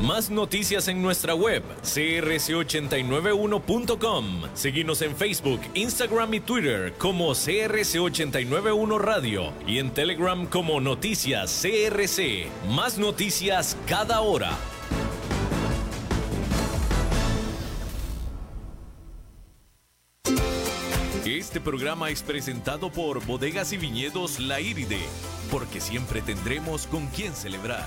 Más noticias en nuestra web, crc891.com. Seguimos en Facebook, Instagram y Twitter como CRC891 Radio y en Telegram como Noticias CRC. Más noticias cada hora. Este programa es presentado por Bodegas y Viñedos La Iride, porque siempre tendremos con quién celebrar.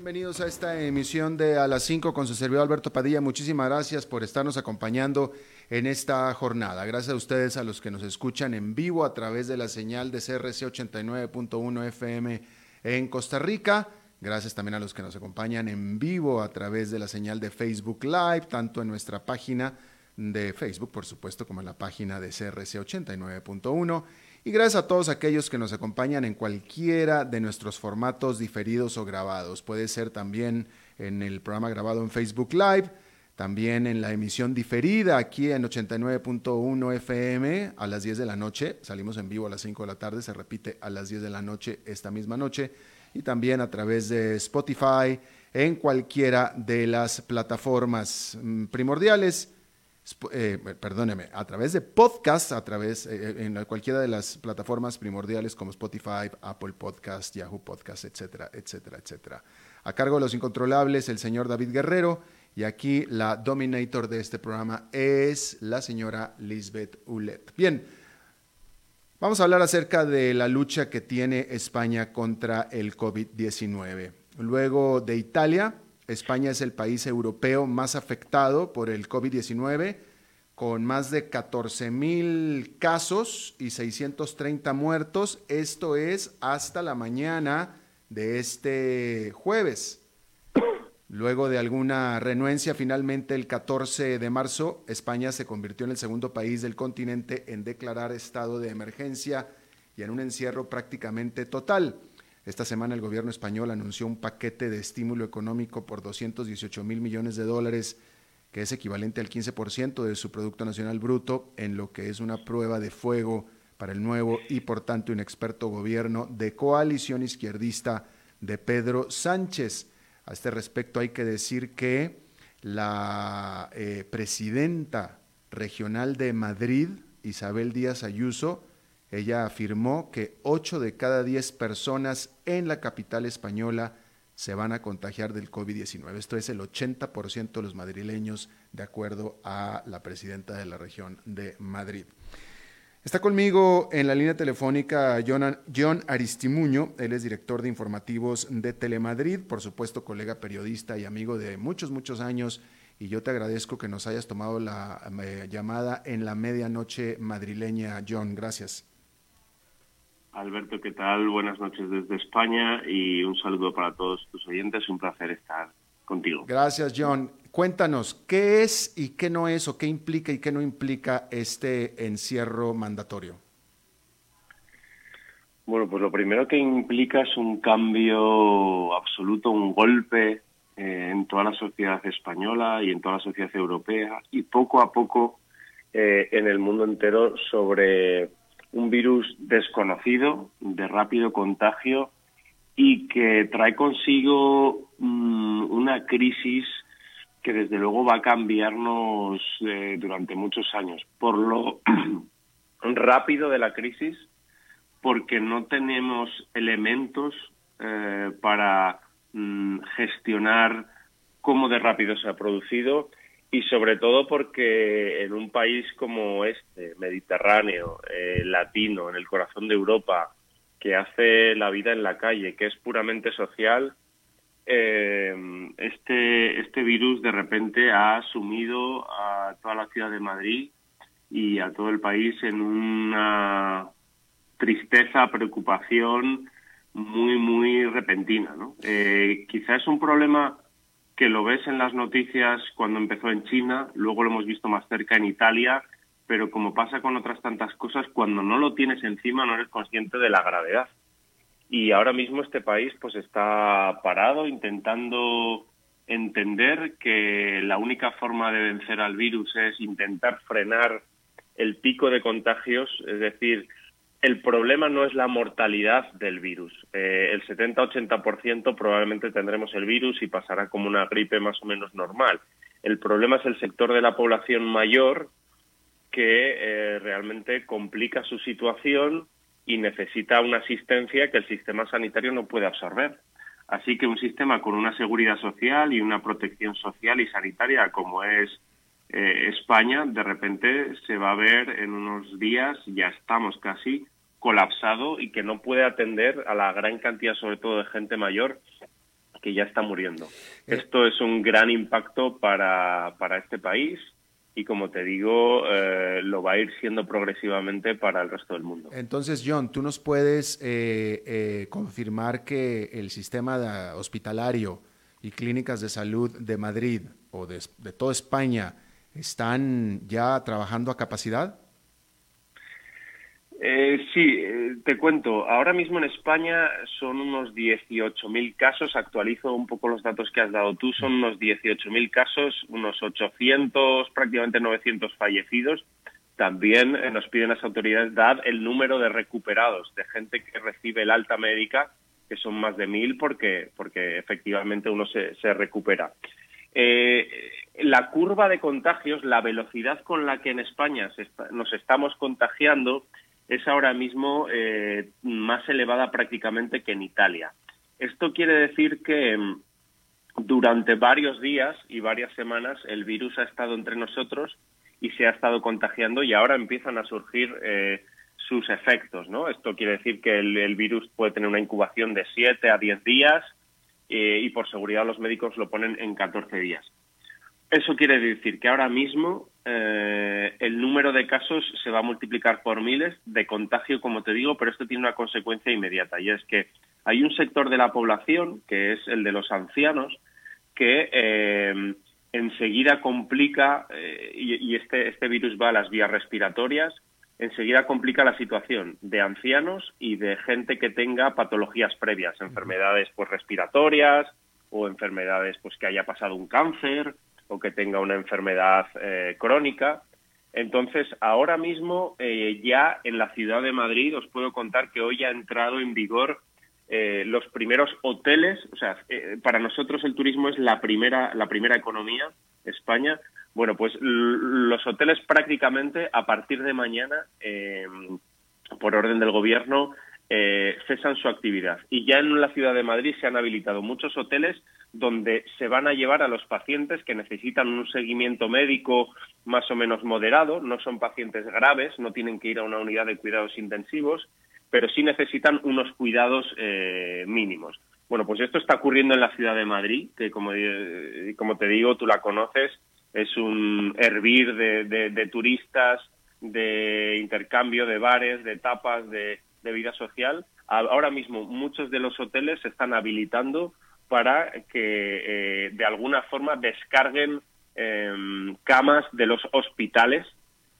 Bienvenidos a esta emisión de A las 5 con su servidor Alberto Padilla. Muchísimas gracias por estarnos acompañando en esta jornada. Gracias a ustedes, a los que nos escuchan en vivo a través de la señal de CRC 89.1 FM en Costa Rica. Gracias también a los que nos acompañan en vivo a través de la señal de Facebook Live, tanto en nuestra página de Facebook, por supuesto, como en la página de CRC 89.1 y gracias a todos aquellos que nos acompañan en cualquiera de nuestros formatos diferidos o grabados. Puede ser también en el programa grabado en Facebook Live, también en la emisión diferida aquí en 89.1 FM a las 10 de la noche. Salimos en vivo a las 5 de la tarde, se repite a las 10 de la noche esta misma noche. Y también a través de Spotify en cualquiera de las plataformas mm, primordiales eh, perdóneme, a través de podcast, a través eh, eh, en cualquiera de las plataformas primordiales como Spotify, Apple Podcast, Yahoo Podcast, etcétera, etcétera, etcétera. A cargo de los incontrolables, el señor David Guerrero, y aquí la dominator de este programa es la señora Lisbeth Ulet. Bien, vamos a hablar acerca de la lucha que tiene España contra el COVID-19. Luego de Italia, España es el país europeo más afectado por el COVID-19, con más de 14 mil casos y 630 muertos. Esto es hasta la mañana de este jueves. Luego de alguna renuencia, finalmente el 14 de marzo, España se convirtió en el segundo país del continente en declarar estado de emergencia y en un encierro prácticamente total. Esta semana el gobierno español anunció un paquete de estímulo económico por 218 mil millones de dólares, que es equivalente al 15% de su Producto Nacional Bruto, en lo que es una prueba de fuego para el nuevo y por tanto inexperto gobierno de coalición izquierdista de Pedro Sánchez. A este respecto hay que decir que la eh, presidenta regional de Madrid, Isabel Díaz Ayuso, ella afirmó que 8 de cada 10 personas en la capital española se van a contagiar del COVID-19. Esto es el 80% de los madrileños, de acuerdo a la presidenta de la región de Madrid. Está conmigo en la línea telefónica John Aristimuño, él es director de informativos de Telemadrid, por supuesto colega periodista y amigo de muchos, muchos años, y yo te agradezco que nos hayas tomado la eh, llamada en la medianoche madrileña. John, gracias. Alberto, ¿qué tal? Buenas noches desde España y un saludo para todos tus oyentes. Un placer estar contigo. Gracias, John. Cuéntanos, ¿qué es y qué no es o qué implica y qué no implica este encierro mandatorio? Bueno, pues lo primero que implica es un cambio absoluto, un golpe eh, en toda la sociedad española y en toda la sociedad europea y poco a poco eh, en el mundo entero sobre un virus desconocido, de rápido contagio y que trae consigo mm, una crisis que desde luego va a cambiarnos eh, durante muchos años. Por lo rápido de la crisis, porque no tenemos elementos eh, para mm, gestionar cómo de rápido se ha producido y sobre todo porque en un país como este, mediterráneo, eh, latino, en el corazón de Europa, que hace la vida en la calle, que es puramente social, eh, este, este virus de repente ha asumido a toda la ciudad de Madrid y a todo el país en una tristeza, preocupación muy, muy repentina. ¿no? Eh, quizás es un problema que lo ves en las noticias cuando empezó en China, luego lo hemos visto más cerca en Italia, pero como pasa con otras tantas cosas, cuando no lo tienes encima no eres consciente de la gravedad. Y ahora mismo este país pues está parado intentando entender que la única forma de vencer al virus es intentar frenar el pico de contagios, es decir, el problema no es la mortalidad del virus. Eh, el 70-80% probablemente tendremos el virus y pasará como una gripe más o menos normal. El problema es el sector de la población mayor que eh, realmente complica su situación y necesita una asistencia que el sistema sanitario no puede absorber. Así que un sistema con una seguridad social y una protección social y sanitaria como es eh, España, de repente se va a ver en unos días, ya estamos casi, colapsado y que no puede atender a la gran cantidad, sobre todo de gente mayor, que ya está muriendo. Eh. Esto es un gran impacto para, para este país y como te digo, eh, lo va a ir siendo progresivamente para el resto del mundo. Entonces, John, ¿tú nos puedes eh, eh, confirmar que el sistema hospitalario y clínicas de salud de Madrid o de, de toda España están ya trabajando a capacidad? Eh, sí, eh, te cuento. Ahora mismo en España son unos 18.000 casos. Actualizo un poco los datos que has dado tú. Son unos 18.000 casos, unos 800, prácticamente 900 fallecidos. También eh, nos piden las autoridades dar el número de recuperados, de gente que recibe el alta médica, que son más de 1.000 porque, porque efectivamente uno se, se recupera. la curva de contagios, la velocidad con la que en España nos estamos contagiando, es ahora mismo eh, más elevada prácticamente que en Italia. Esto quiere decir que mm, durante varios días y varias semanas el virus ha estado entre nosotros y se ha estado contagiando y ahora empiezan a surgir eh, sus efectos. Esto quiere decir que el, virus puede tener una incubación de 7 a 10 días eh, y por seguridad los médicos lo ponen en 14 días. Eso quiere decir que ahora mismo eh, el número de casos se va a multiplicar por miles de contagio, como te digo, pero esto tiene una consecuencia inmediata y es que hay un sector de la población, que es el de los ancianos, que eh, enseguida complica, eh, y, este, este virus va a las vías respiratorias, enseguida complica la situación de ancianos y de gente que tenga patologías previas, enfermedades pues respiratorias o enfermedades pues que haya pasado un cáncer o que tenga una enfermedad eh, crónica. Entonces, ahora mismo eh, ya en la ciudad de Madrid os puedo contar que hoy ha entrado en vigor eh, los primeros hoteles, o sea, para nosotros el turismo es la primera, la primera economía, España. Bueno, pues los hoteles prácticamente a partir de mañana, por orden del gobierno, cesan su actividad. Y ya en la ciudad de Madrid se han habilitado muchos hoteles donde se van a llevar a los pacientes que necesitan un seguimiento médico más o menos moderado, no son pacientes graves, no tienen que ir a una unidad de cuidados intensivos, pero sí necesitan unos cuidados eh, mínimos. Bueno, pues esto está ocurriendo en la ciudad de Madrid, que como, eh, como te digo, tú la conoces, es un hervir de, turistas, de intercambio, de bares, de tapas, de, de vida social. Ahora mismo muchos de los hoteles se están habilitando para que eh, de alguna forma descarguen em, camas de los hospitales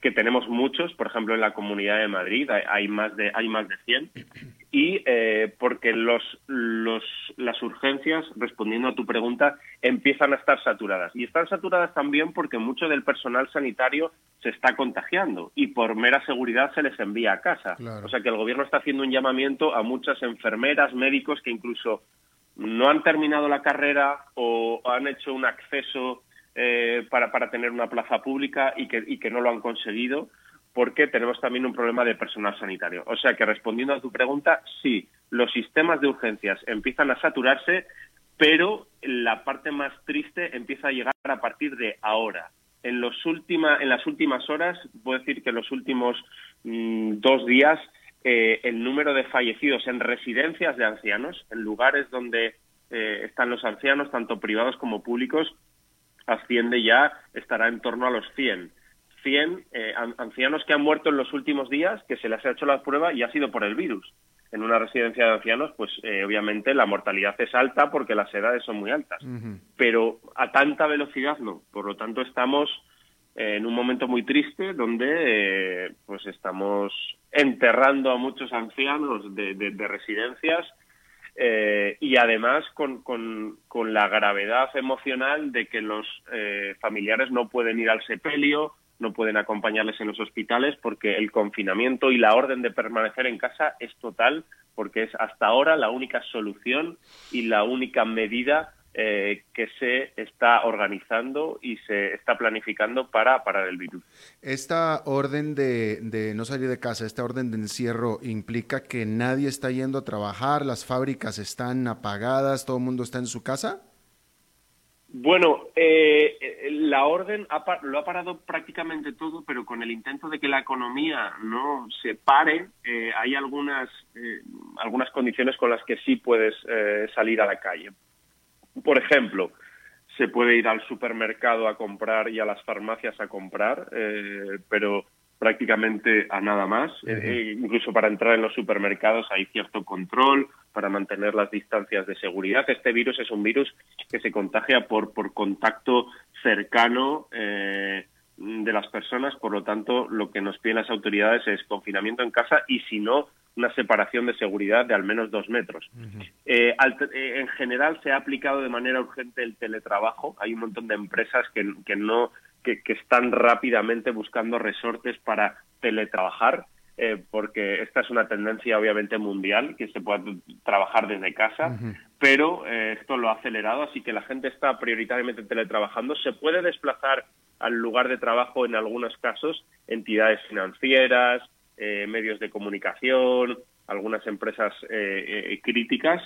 que tenemos muchos, por ejemplo en la Comunidad de Madrid hay, más de hay más de 100 y eh, porque los, los las urgencias respondiendo a tu pregunta empiezan a estar saturadas y están saturadas también porque mucho del personal sanitario se está contagiando y por mera seguridad se les envía a casa. O sea que el gobierno está haciendo un llamamiento a muchas enfermeras, médicos que incluso no han terminado la carrera o han hecho un acceso eh, para, para tener una plaza pública y que, y que no lo han conseguido porque tenemos también un problema de personal sanitario. O sea que respondiendo a tu pregunta, sí, los sistemas de urgencias empiezan a saturarse, pero la parte más triste empieza a llegar a partir de ahora. En, los última, en las últimas horas, puedo decir que en los últimos mm, dos días eh, el número de fallecidos en residencias de ancianos, en lugares donde eh, están los ancianos, tanto privados como públicos, asciende ya, estará en torno a los 100. 100 ancianos que han muerto en los últimos días, que se les ha hecho la prueba y ha sido por el virus. En una residencia de ancianos, pues obviamente la mortalidad es alta porque las edades son muy altas, pero a tanta velocidad no. Por lo tanto, estamos en un momento muy triste donde eh, pues estamos enterrando a muchos ancianos de, residencias eh, y además con, con, la gravedad emocional de que los eh, familiares no pueden ir al sepelio, no pueden acompañarles en los hospitales porque el confinamiento y la orden de permanecer en casa es total porque es hasta ahora la única solución y la única medida eh, que se está organizando y se está planificando para parar el virus. Esta orden de, no salir de casa, esta orden de encierro, implica que nadie está yendo a trabajar, las fábricas están apagadas, todo el mundo está en su casa. Bueno, eh, la orden lo ha parado prácticamente todo, pero con el intento de que la economía no se pare, eh, hay algunas, algunas condiciones con las que sí puedes salir a la calle. Por ejemplo, se puede ir al supermercado a comprar y a las farmacias a comprar, eh, pero prácticamente a nada más. Eh, eh, incluso para entrar en los supermercados hay cierto control para mantener las distancias de seguridad. Este virus es un virus que se contagia por, por contacto cercano de las personas, por lo tanto, lo que nos piden las autoridades es confinamiento en casa y si no, una separación de seguridad de al menos dos metros. Eh, eh, en general se ha aplicado de manera urgente el teletrabajo. Hay un montón de empresas que, que no que, están rápidamente buscando resortes para teletrabajar. Eh, porque esta es una tendencia obviamente mundial, que se puede trabajar desde casa, pero esto lo ha acelerado, así que la gente está prioritariamente teletrabajando. Se puede desplazar al lugar de trabajo en algunos casos entidades financieras, eh, medios de comunicación, algunas empresas eh, eh, críticas,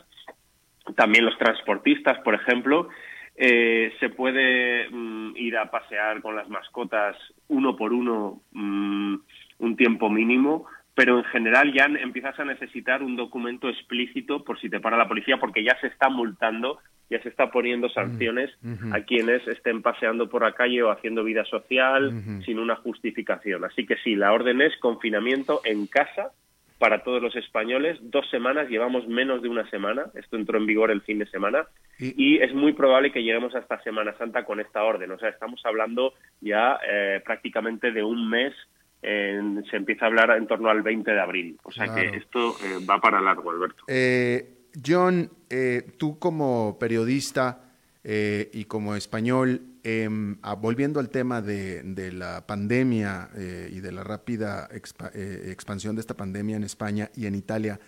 también los transportistas, por ejemplo. se puede mm, ir a pasear con las mascotas uno por uno mm, un tiempo mínimo, pero en general ya empiezas a necesitar un documento explícito por si te para la policía, porque ya se está multando ya se está poniendo sanciones a quienes estén paseando por la calle o haciendo vida social sin una justificación. Así que sí, la orden es confinamiento en casa para todos los españoles. Dos semanas, llevamos menos de una semana. Esto entró en vigor el fin de semana. Y, es muy probable que lleguemos hasta Semana Santa con esta orden. O sea, estamos hablando ya eh, prácticamente de un mes. se empieza a hablar en torno al 20 de abril. O sea que esto eh, va para largo, Alberto. Eh, John, eh, tú como periodista eh, y como español, em, ah, volviendo al tema de, la pandemia eh, y de la rápida expansión de esta pandemia en España y en Italia,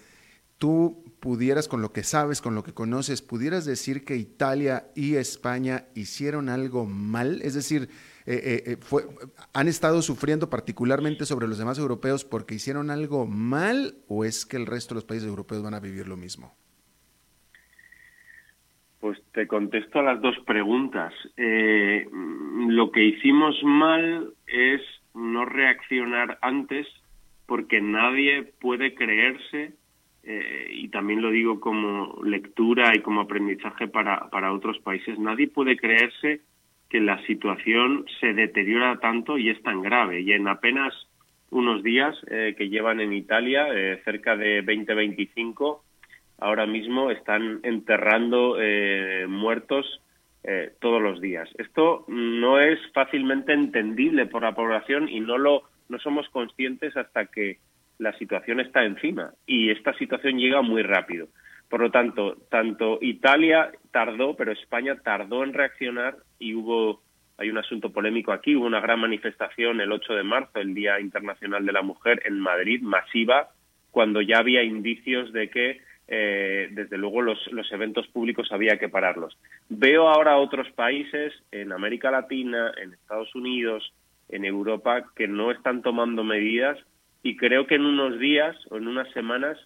tú pudieras, con lo que sabes, con lo que conoces, pudieras decir que Italia y España hicieron algo mal, es decir, ¿han estado sufriendo particularmente sobre los demás europeos porque hicieron algo mal o es que el resto de los países europeos van a vivir lo mismo? Pues te contesto a las dos preguntas. Eh, lo que hicimos mal es no reaccionar antes porque nadie puede creerse, eh, y también lo digo como lectura y como aprendizaje para, para otros países, nadie puede creerse que la situación se deteriora tanto y es tan grave. Y en apenas unos días eh, que llevan en Italia, cerca de 20-25, ahora mismo están enterrando eh, muertos eh, todos los días. Esto no es fácilmente entendible por la población y no lo no somos conscientes hasta que la situación está encima y esta situación llega muy rápido. Por lo tanto, tanto Italia tardó, pero España tardó en reaccionar y hubo hay un asunto polémico aquí, hubo una gran manifestación el 8 de marzo, el Día Internacional de la Mujer en Madrid, masiva, cuando ya había indicios de que eh, desde luego los, los, eventos públicos había que pararlos. Veo ahora otros países en América Latina, en Estados Unidos, en Europa, que no están tomando medidas y creo que en unos días o en unas semanas,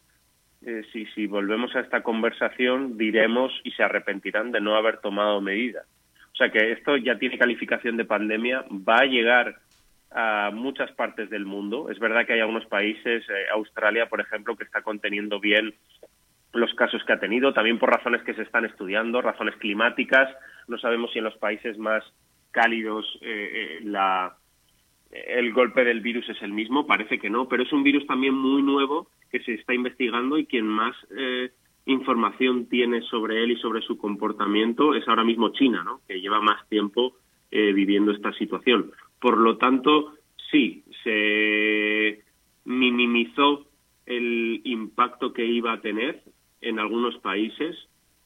eh, si, si volvemos a esta conversación, diremos y se arrepentirán de no haber tomado medidas. O sea que esto ya tiene calificación de pandemia, va a llegar a muchas partes del mundo. Es verdad que hay algunos países, eh, Australia, por ejemplo, que está conteniendo bien los casos que ha tenido, también por razones que se están estudiando, razones climáticas. No sabemos si en los países más cálidos eh, eh, la, el golpe del virus es el mismo, parece que no, pero es un virus también muy nuevo que se está investigando y quien más eh, información tiene sobre él y sobre su comportamiento es ahora mismo China, ¿no? que lleva más tiempo eh, viviendo esta situación. Por lo tanto, sí, se minimizó el impacto que iba a tener en algunos países.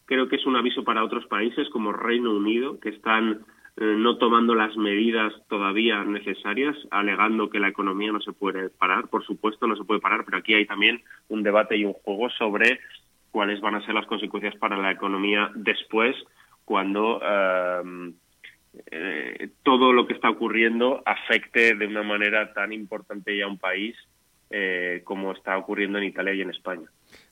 Creo que es un aviso para otros países como Reino Unido, que están eh, no tomando las medidas todavía necesarias, alegando que la economía no se puede parar. Por supuesto, no se puede parar, pero aquí hay también un debate y un juego sobre cuáles van a ser las consecuencias para la economía después, cuando eh, eh, todo lo que está ocurriendo afecte de una manera tan importante ya a un país como está ocurriendo en Italia y en España.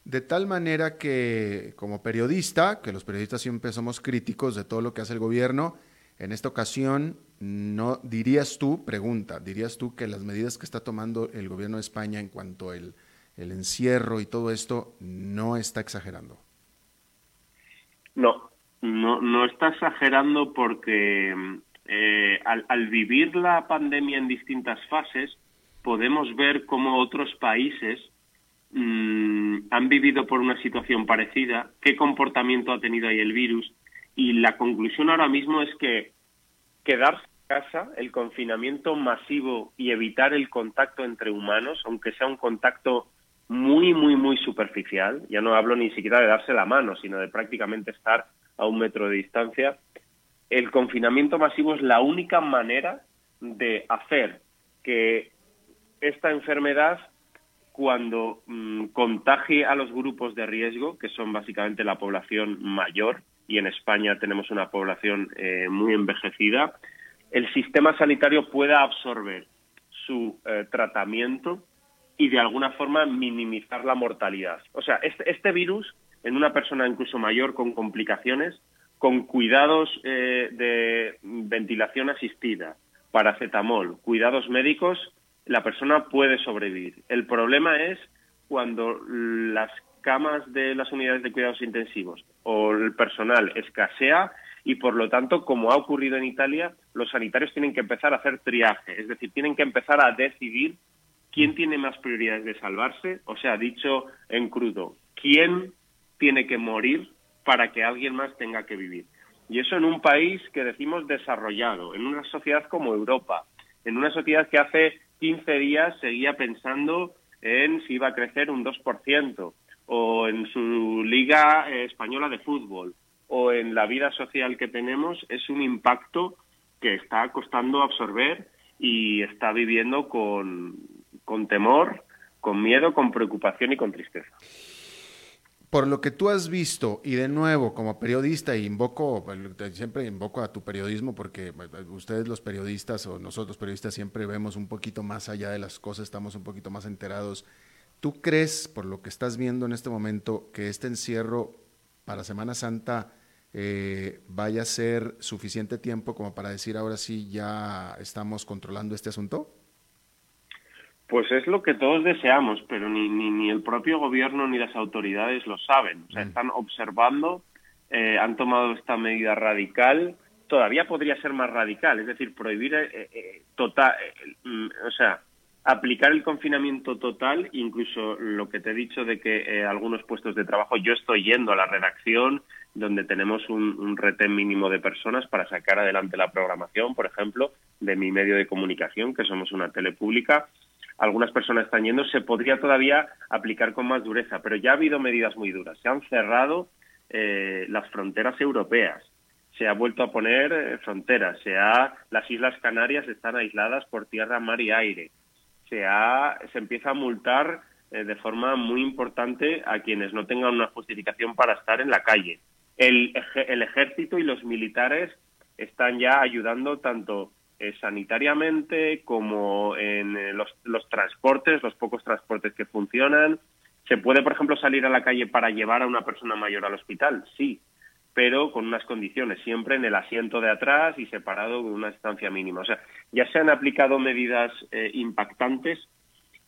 De tal manera que, como periodista, que los periodistas siempre somos críticos de todo lo que hace el gobierno, en esta ocasión, no dirías tú, pregunta, dirías tú que las medidas que está tomando el gobierno de España en cuanto al el encierro y todo esto no está exagerando. No, no, no está exagerando porque eh, al, vivir la pandemia en distintas fases, podemos ver cómo otros países mm, han vivido por una situación parecida, qué comportamiento ha tenido ahí el virus y la conclusión ahora mismo es que quedarse en casa, el confinamiento masivo y evitar el contacto entre humanos, aunque sea un contacto muy, muy, muy superficial, ya no hablo ni siquiera de darse la mano, sino de prácticamente estar a un metro de distancia, el confinamiento masivo es la única manera de hacer que esta enfermedad, cuando mm, contagie a los grupos de riesgo, que son básicamente la población mayor, y en España tenemos una población eh, muy envejecida, el sistema sanitario pueda absorber su eh, tratamiento y de alguna forma minimizar la mortalidad. O sea, este, este, virus en una persona incluso mayor con complicaciones, con cuidados eh, de ventilación asistida, paracetamol, cuidados médicos, la persona puede sobrevivir. El problema es cuando las camas de las unidades de cuidados intensivos o el personal escasea y por lo tanto, como ha ocurrido en Italia, los sanitarios tienen que empezar a hacer triaje, es decir, tienen que empezar a decidir quién tiene más prioridades de salvarse, o sea, dicho en crudo, quién tiene que morir para que alguien más tenga que vivir. Y eso en un país que decimos desarrollado, en una sociedad como Europa, en una sociedad que hace 15 días seguía pensando en si iba a crecer un 2%, o en su liga eh, española de fútbol o en la vida social que tenemos es un impacto que está costando absorber y está viviendo con, con temor, con miedo, con preocupación y con tristeza. Por lo que tú has visto, y de nuevo, como periodista, invoco, siempre invoco a tu periodismo porque ustedes los periodistas o nosotros periodistas siempre vemos un poquito más allá de las cosas, estamos un poquito más enterados ¿Tú crees, por lo que estás viendo en este momento, que este encierro para Semana Santa eh, vaya a ser suficiente tiempo como para decir ahora sí ya estamos controlando este asunto? Pues es lo que todos deseamos, pero ni, ni, el propio gobierno ni las autoridades lo saben. O sea, mm. están observando, eh, han tomado esta medida radical, todavía podría ser más radical, es decir, prohibir eh, total, mm, o sea, aplicar el confinamiento total, incluso lo que te he dicho de que eh, algunos puestos de trabajo, yo estoy yendo a la redacción donde tenemos un, un retén mínimo de personas para sacar adelante la programación, por ejemplo, de mi medio de comunicación, que somos una tele pública. Algunas personas están yendo, se podría todavía aplicar con más dureza, pero ya ha habido medidas muy duras. Se han cerrado eh, las fronteras europeas, se ha vuelto a poner eh, fronteras, se ha, las Islas Canarias están aisladas por tierra, mar y aire se, empieza a multar eh, de forma muy importante a quienes no tengan una justificación para estar en la calle. El, ejército y los militares están ya ayudando tanto eh, sanitariamente como en eh, los, los transportes, los pocos transportes que funcionan. ¿Se puede, por ejemplo, salir a la calle para llevar a una persona mayor al hospital? Sí, pero con unas condiciones, siempre en el asiento de atrás y separado con una distancia mínima. O sea, ya se han aplicado medidas eh, impactantes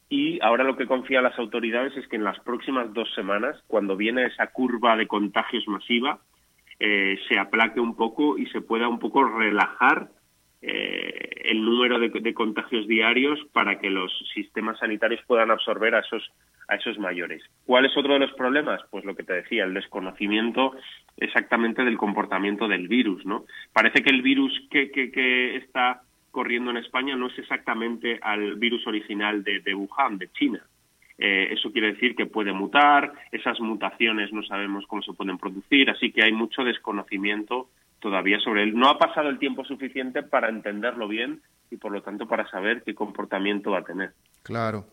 y ahora lo que confían las autoridades es que en las próximas dos semanas, cuando viene esa curva de contagios masiva, se aplaque un poco y se pueda un poco relajar el número de, contagios diarios para que los sistemas sanitarios puedan absorber a esos a esos mayores. ¿Cuál es otro de los problemas? Pues lo que te decía, el desconocimiento exactamente del comportamiento del virus, ¿no? Parece que el virus que, que, está corriendo en España no es exactamente al virus original de, de Wuhan, de China. Eh, eso quiere decir que puede mutar, esas mutaciones no sabemos cómo se pueden producir, así que hay mucho desconocimiento todavía sobre él. No ha pasado el tiempo suficiente para entenderlo bien y por lo tanto para saber qué comportamiento va a tener. Claro.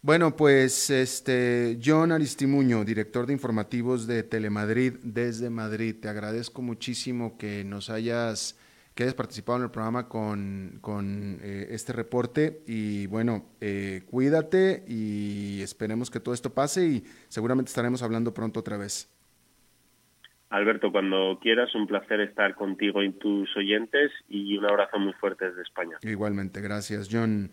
Bueno, pues este John Aristimuño, director de informativos de Telemadrid desde Madrid, te agradezco muchísimo que nos hayas que hayas participado en el programa con, con eh, este reporte y bueno, eh, cuídate y esperemos que todo esto pase y seguramente estaremos hablando pronto otra vez. Alberto, cuando quieras, un placer estar contigo y tus oyentes y un abrazo muy fuerte desde España. Igualmente, gracias John.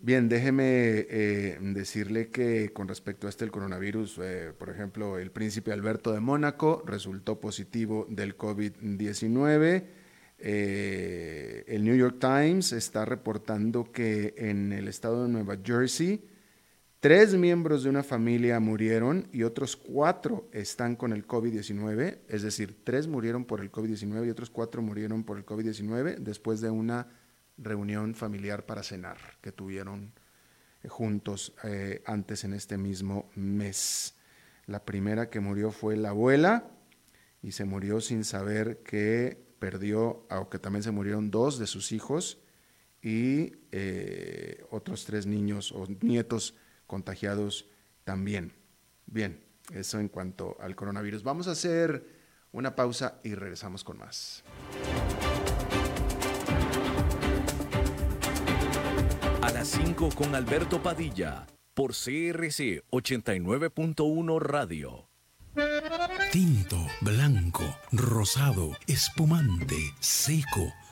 Bien, déjeme eh, decirle que con respecto a este coronavirus, eh, por ejemplo, el príncipe Alberto de Mónaco resultó positivo del COVID-19. Eh, el New York Times está reportando que en el estado de Nueva Jersey, tres miembros de una familia murieron y otros cuatro están con el COVID-19, es decir, tres murieron por el COVID-19 y otros cuatro murieron por el COVID-19 después de una reunión familiar para cenar que tuvieron eh, juntos eh, antes en este mismo mes. La primera que murió fue la abuela y se murió sin saber que perdió, aunque también se murieron dos de sus hijos y eh, otros tres niños o nietos contagiados también. Bien, eso en cuanto al coronavirus. Vamos a hacer una pausa y regresamos con más. A las 5 con Alberto Padilla por CRC 89.1 Radio. Tinto, blanco, rosado, espumante, seco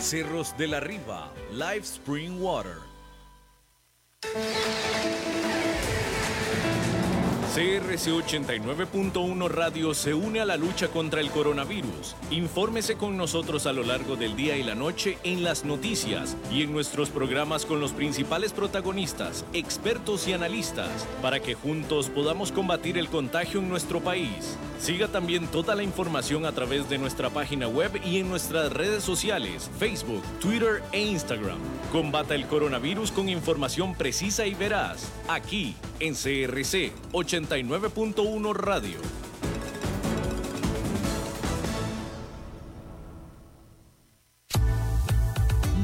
Cerros de la Riva, Live Spring Water. CRC 89.1 Radio se une a la lucha contra el coronavirus. Infórmese con nosotros a lo largo del día y la noche en las noticias y en nuestros programas con los principales protagonistas, expertos y analistas, para que juntos podamos combatir el contagio en nuestro país. Siga también toda la información a través de nuestra página web y en nuestras redes sociales, Facebook, Twitter e Instagram. Combata el coronavirus con información precisa y veraz, aquí en CRC 89.1 Radio.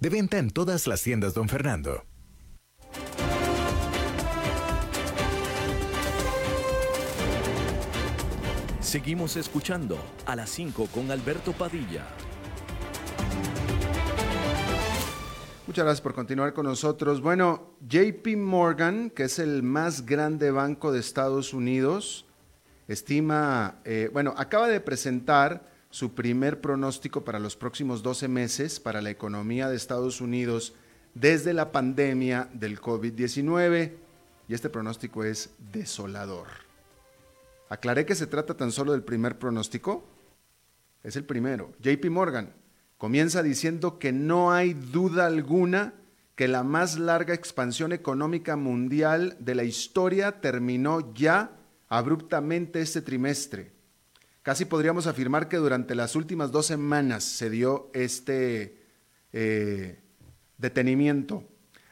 De venta en todas las tiendas, don Fernando. Seguimos escuchando a las 5 con Alberto Padilla. Muchas gracias por continuar con nosotros. Bueno, JP Morgan, que es el más grande banco de Estados Unidos, estima, eh, bueno, acaba de presentar su primer pronóstico para los próximos 12 meses para la economía de Estados Unidos desde la pandemia del COVID-19 y este pronóstico es desolador. Aclaré que se trata tan solo del primer pronóstico. Es el primero. JP Morgan comienza diciendo que no hay duda alguna que la más larga expansión económica mundial de la historia terminó ya abruptamente este trimestre. Casi podríamos afirmar que durante las últimas dos semanas se dio este eh, detenimiento.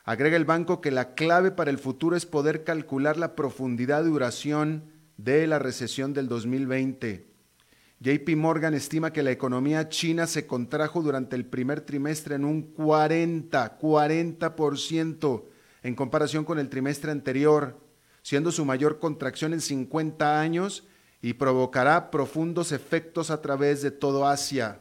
Agrega el banco que la clave para el futuro es poder calcular la profundidad y duración de la recesión del 2020. JP Morgan estima que la economía china se contrajo durante el primer trimestre en un 40, 40% en comparación con el trimestre anterior, siendo su mayor contracción en 50 años y provocará profundos efectos a través de todo Asia.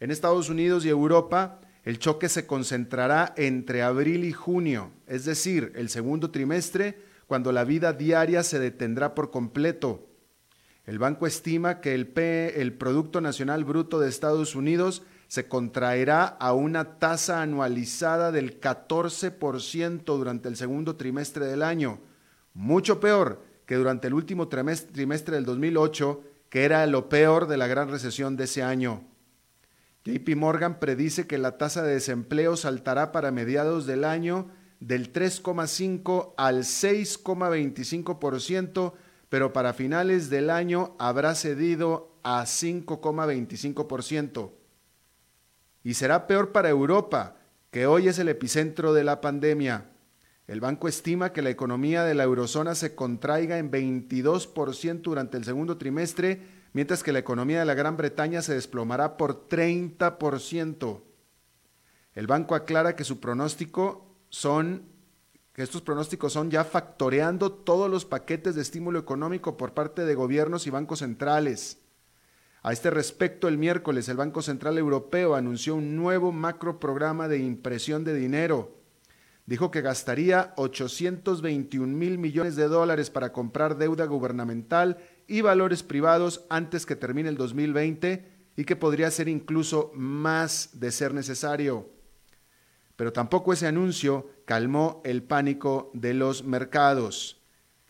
En Estados Unidos y Europa, el choque se concentrará entre abril y junio, es decir, el segundo trimestre, cuando la vida diaria se detendrá por completo. El banco estima que el, P, el Producto Nacional Bruto de Estados Unidos se contraerá a una tasa anualizada del 14% durante el segundo trimestre del año, mucho peor que durante el último trimestre del 2008, que era lo peor de la gran recesión de ese año. JP Morgan predice que la tasa de desempleo saltará para mediados del año del 3,5 al 6,25%, pero para finales del año habrá cedido a 5,25%. Y será peor para Europa, que hoy es el epicentro de la pandemia. El banco estima que la economía de la eurozona se contraiga en 22% durante el segundo trimestre, mientras que la economía de la Gran Bretaña se desplomará por 30%. El banco aclara que su pronóstico son que estos pronósticos son ya factoreando todos los paquetes de estímulo económico por parte de gobiernos y bancos centrales. A este respecto, el miércoles el Banco Central Europeo anunció un nuevo macro programa de impresión de dinero. Dijo que gastaría 821 mil millones de dólares para comprar deuda gubernamental y valores privados antes que termine el 2020 y que podría ser incluso más de ser necesario. Pero tampoco ese anuncio calmó el pánico de los mercados.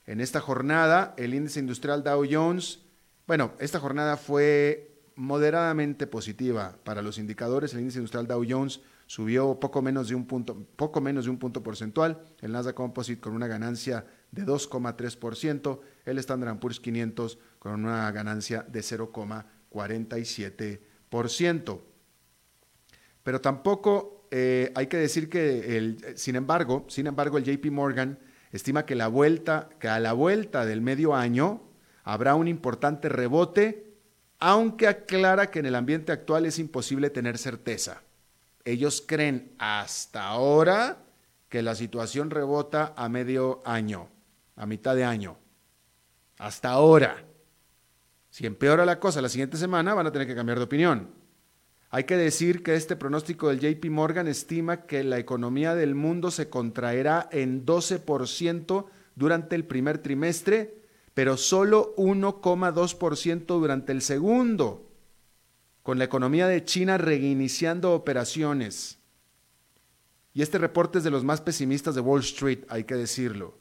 En esta jornada, el índice industrial Dow Jones, bueno, esta jornada fue moderadamente positiva para los indicadores. El índice industrial Dow Jones subió poco menos de un punto, poco menos de un punto porcentual. El Nasdaq Composite con una ganancia de 2,3%. El Standard Poor's 500 con una ganancia de 0,47%. Pero tampoco eh, hay que decir que, el, sin embargo, sin embargo, el JP Morgan estima que, la vuelta, que a la vuelta del medio año habrá un importante rebote, aunque aclara que en el ambiente actual es imposible tener certeza. Ellos creen hasta ahora que la situación rebota a medio año, a mitad de año. Hasta ahora. Si empeora la cosa la siguiente semana, van a tener que cambiar de opinión. Hay que decir que este pronóstico del JP Morgan estima que la economía del mundo se contraerá en 12% durante el primer trimestre, pero solo 1,2% durante el segundo, con la economía de China reiniciando operaciones. Y este reporte es de los más pesimistas de Wall Street, hay que decirlo.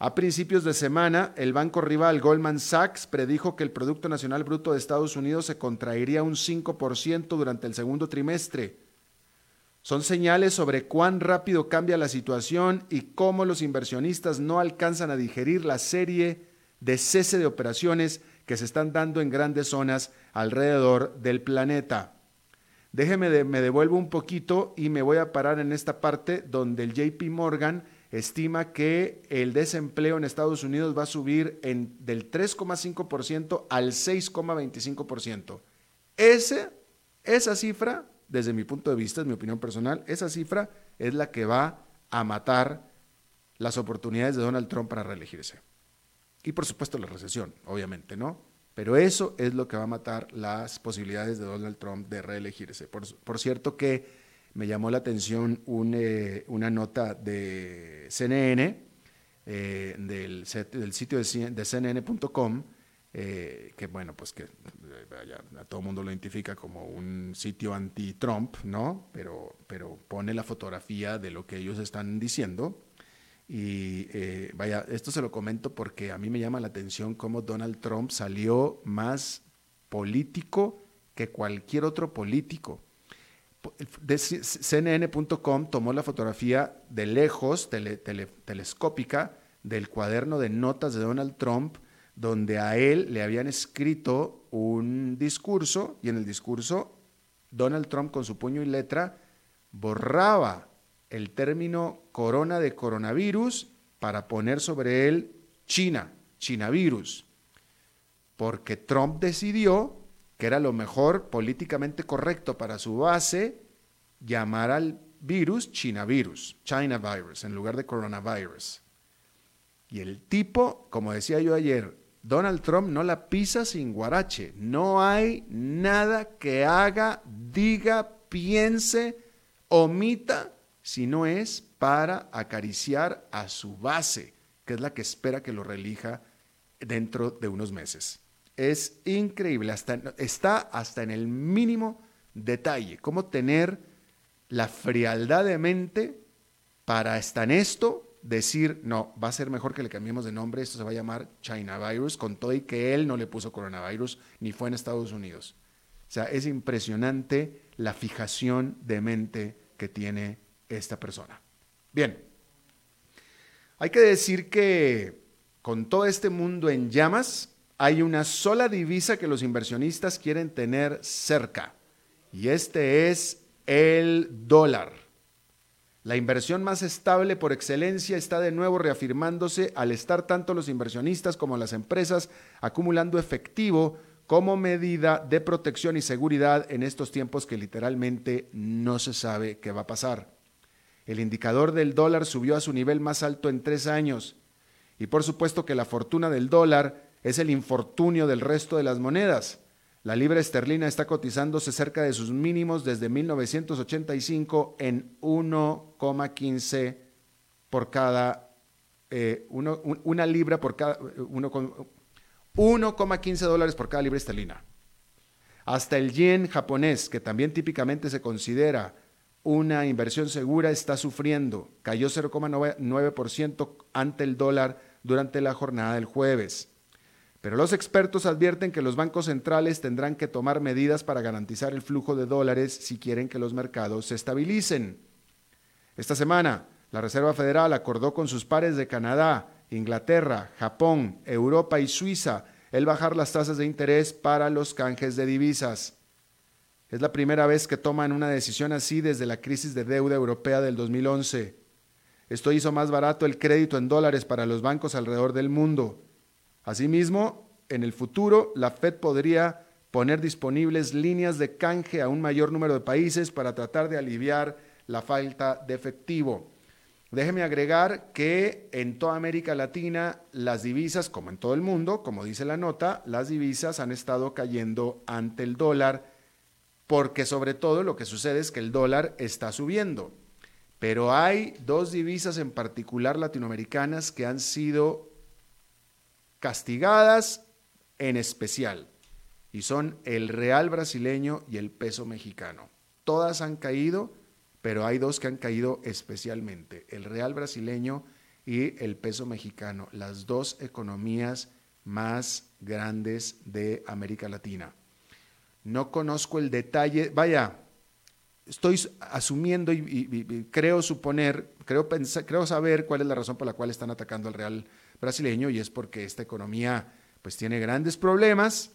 A principios de semana, el banco rival Goldman Sachs predijo que el Producto Nacional Bruto de Estados Unidos se contraería un 5% durante el segundo trimestre. Son señales sobre cuán rápido cambia la situación y cómo los inversionistas no alcanzan a digerir la serie de cese de operaciones que se están dando en grandes zonas alrededor del planeta. Déjeme, me devuelvo un poquito y me voy a parar en esta parte donde el JP Morgan estima que el desempleo en Estados Unidos va a subir del 3,5% al 6,25%. esa cifra, desde mi punto de vista, es mi opinión personal, esa cifra es la que va a matar las oportunidades de Donald Trump para reelegirse. Y por supuesto la recesión, obviamente, ¿no? Pero eso es lo que va a matar las posibilidades de Donald Trump de reelegirse. por cierto que me llamó la atención eh, una nota de CNN eh, del, sitio de, CNN.com, eh, que bueno, pues que a todo mundo lo identifica como un sitio anti-Trump, ¿no? Pero, pero pone la fotografía de lo que ellos están diciendo. Y vaya, esto se lo comento porque a mí me llama la atención cómo Donald Trump salió más político que cualquier otro político. CNN.com tomó la fotografía de lejos, telescópica, del cuaderno de notas de Donald Trump, donde a él le habían escrito un discurso y en el discurso Donald Trump con su puño y letra borraba el término corona de coronavirus para poner sobre él China, Chinavirus, porque Trump decidió que era lo mejor políticamente correcto para su base llamar al virus China virus, China virus, en lugar de coronavirus. Y el tipo, como decía yo ayer, Donald Trump no la pisa sin guarache. No hay nada que haga, diga, piense, omita, si no es para acariciar a su base, que es la que espera que lo relija dentro de unos meses. Es increíble, hasta, está hasta en el mínimo detalle, cómo tener la frialdad de mente para hasta en esto decir, no, va a ser mejor que le cambiemos de nombre, esto se va a llamar China Virus, con todo y que él no le puso coronavirus, ni fue en Estados Unidos. O sea, es impresionante la fijación de mente que tiene esta persona. Bien, hay que decir que con todo este mundo en llamas, hay una sola divisa que los inversionistas quieren tener cerca y este es el dólar. La inversión más estable por excelencia está de nuevo reafirmándose al estar tanto los inversionistas como las empresas acumulando efectivo como medida de protección y seguridad en estos tiempos que literalmente no se sabe qué va a pasar. El indicador del dólar subió a su nivel más alto en tres años y por supuesto que la fortuna del dólar es el infortunio del resto de las monedas. La libra esterlina está cotizándose cerca de sus mínimos desde 1985 en 1,15 por cada eh, una libra por cada 1,15 dólares por cada libra esterlina. Hasta el yen japonés, que también típicamente se considera una inversión segura, está sufriendo. Cayó 0,9% ante el dólar durante la jornada del jueves. Pero los expertos advierten que los bancos centrales tendrán que tomar medidas para garantizar el flujo de dólares si quieren que los mercados se estabilicen. Esta semana, la Reserva Federal acordó con sus pares de Canadá, Inglaterra, Japón, Europa y Suiza el bajar las tasas de interés para los canjes de divisas. Es la primera vez que toman una decisión así desde la crisis de deuda europea del 2011. Esto hizo más barato el crédito en dólares para los bancos alrededor del mundo Asimismo, en el futuro, la Fed podría poner disponibles líneas de canje a un mayor número de países para tratar de aliviar la falta de efectivo. Déjeme agregar que en toda América Latina las divisas, como en todo el mundo, como dice la nota, las divisas han estado cayendo ante el dólar, porque sobre todo lo que sucede es que el dólar está subiendo. Pero hay dos divisas en particular latinoamericanas que han sido castigadas en especial, y son el real brasileño y el peso mexicano. Todas han caído, pero hay dos que han caído especialmente, el real brasileño y el peso mexicano, las dos economías más grandes de América Latina. No conozco el detalle, vaya, estoy asumiendo y, creo suponer, creo, pensar, creo saber cuál es la razón por la cual están atacando al real brasileño y es porque esta economía pues tiene grandes problemas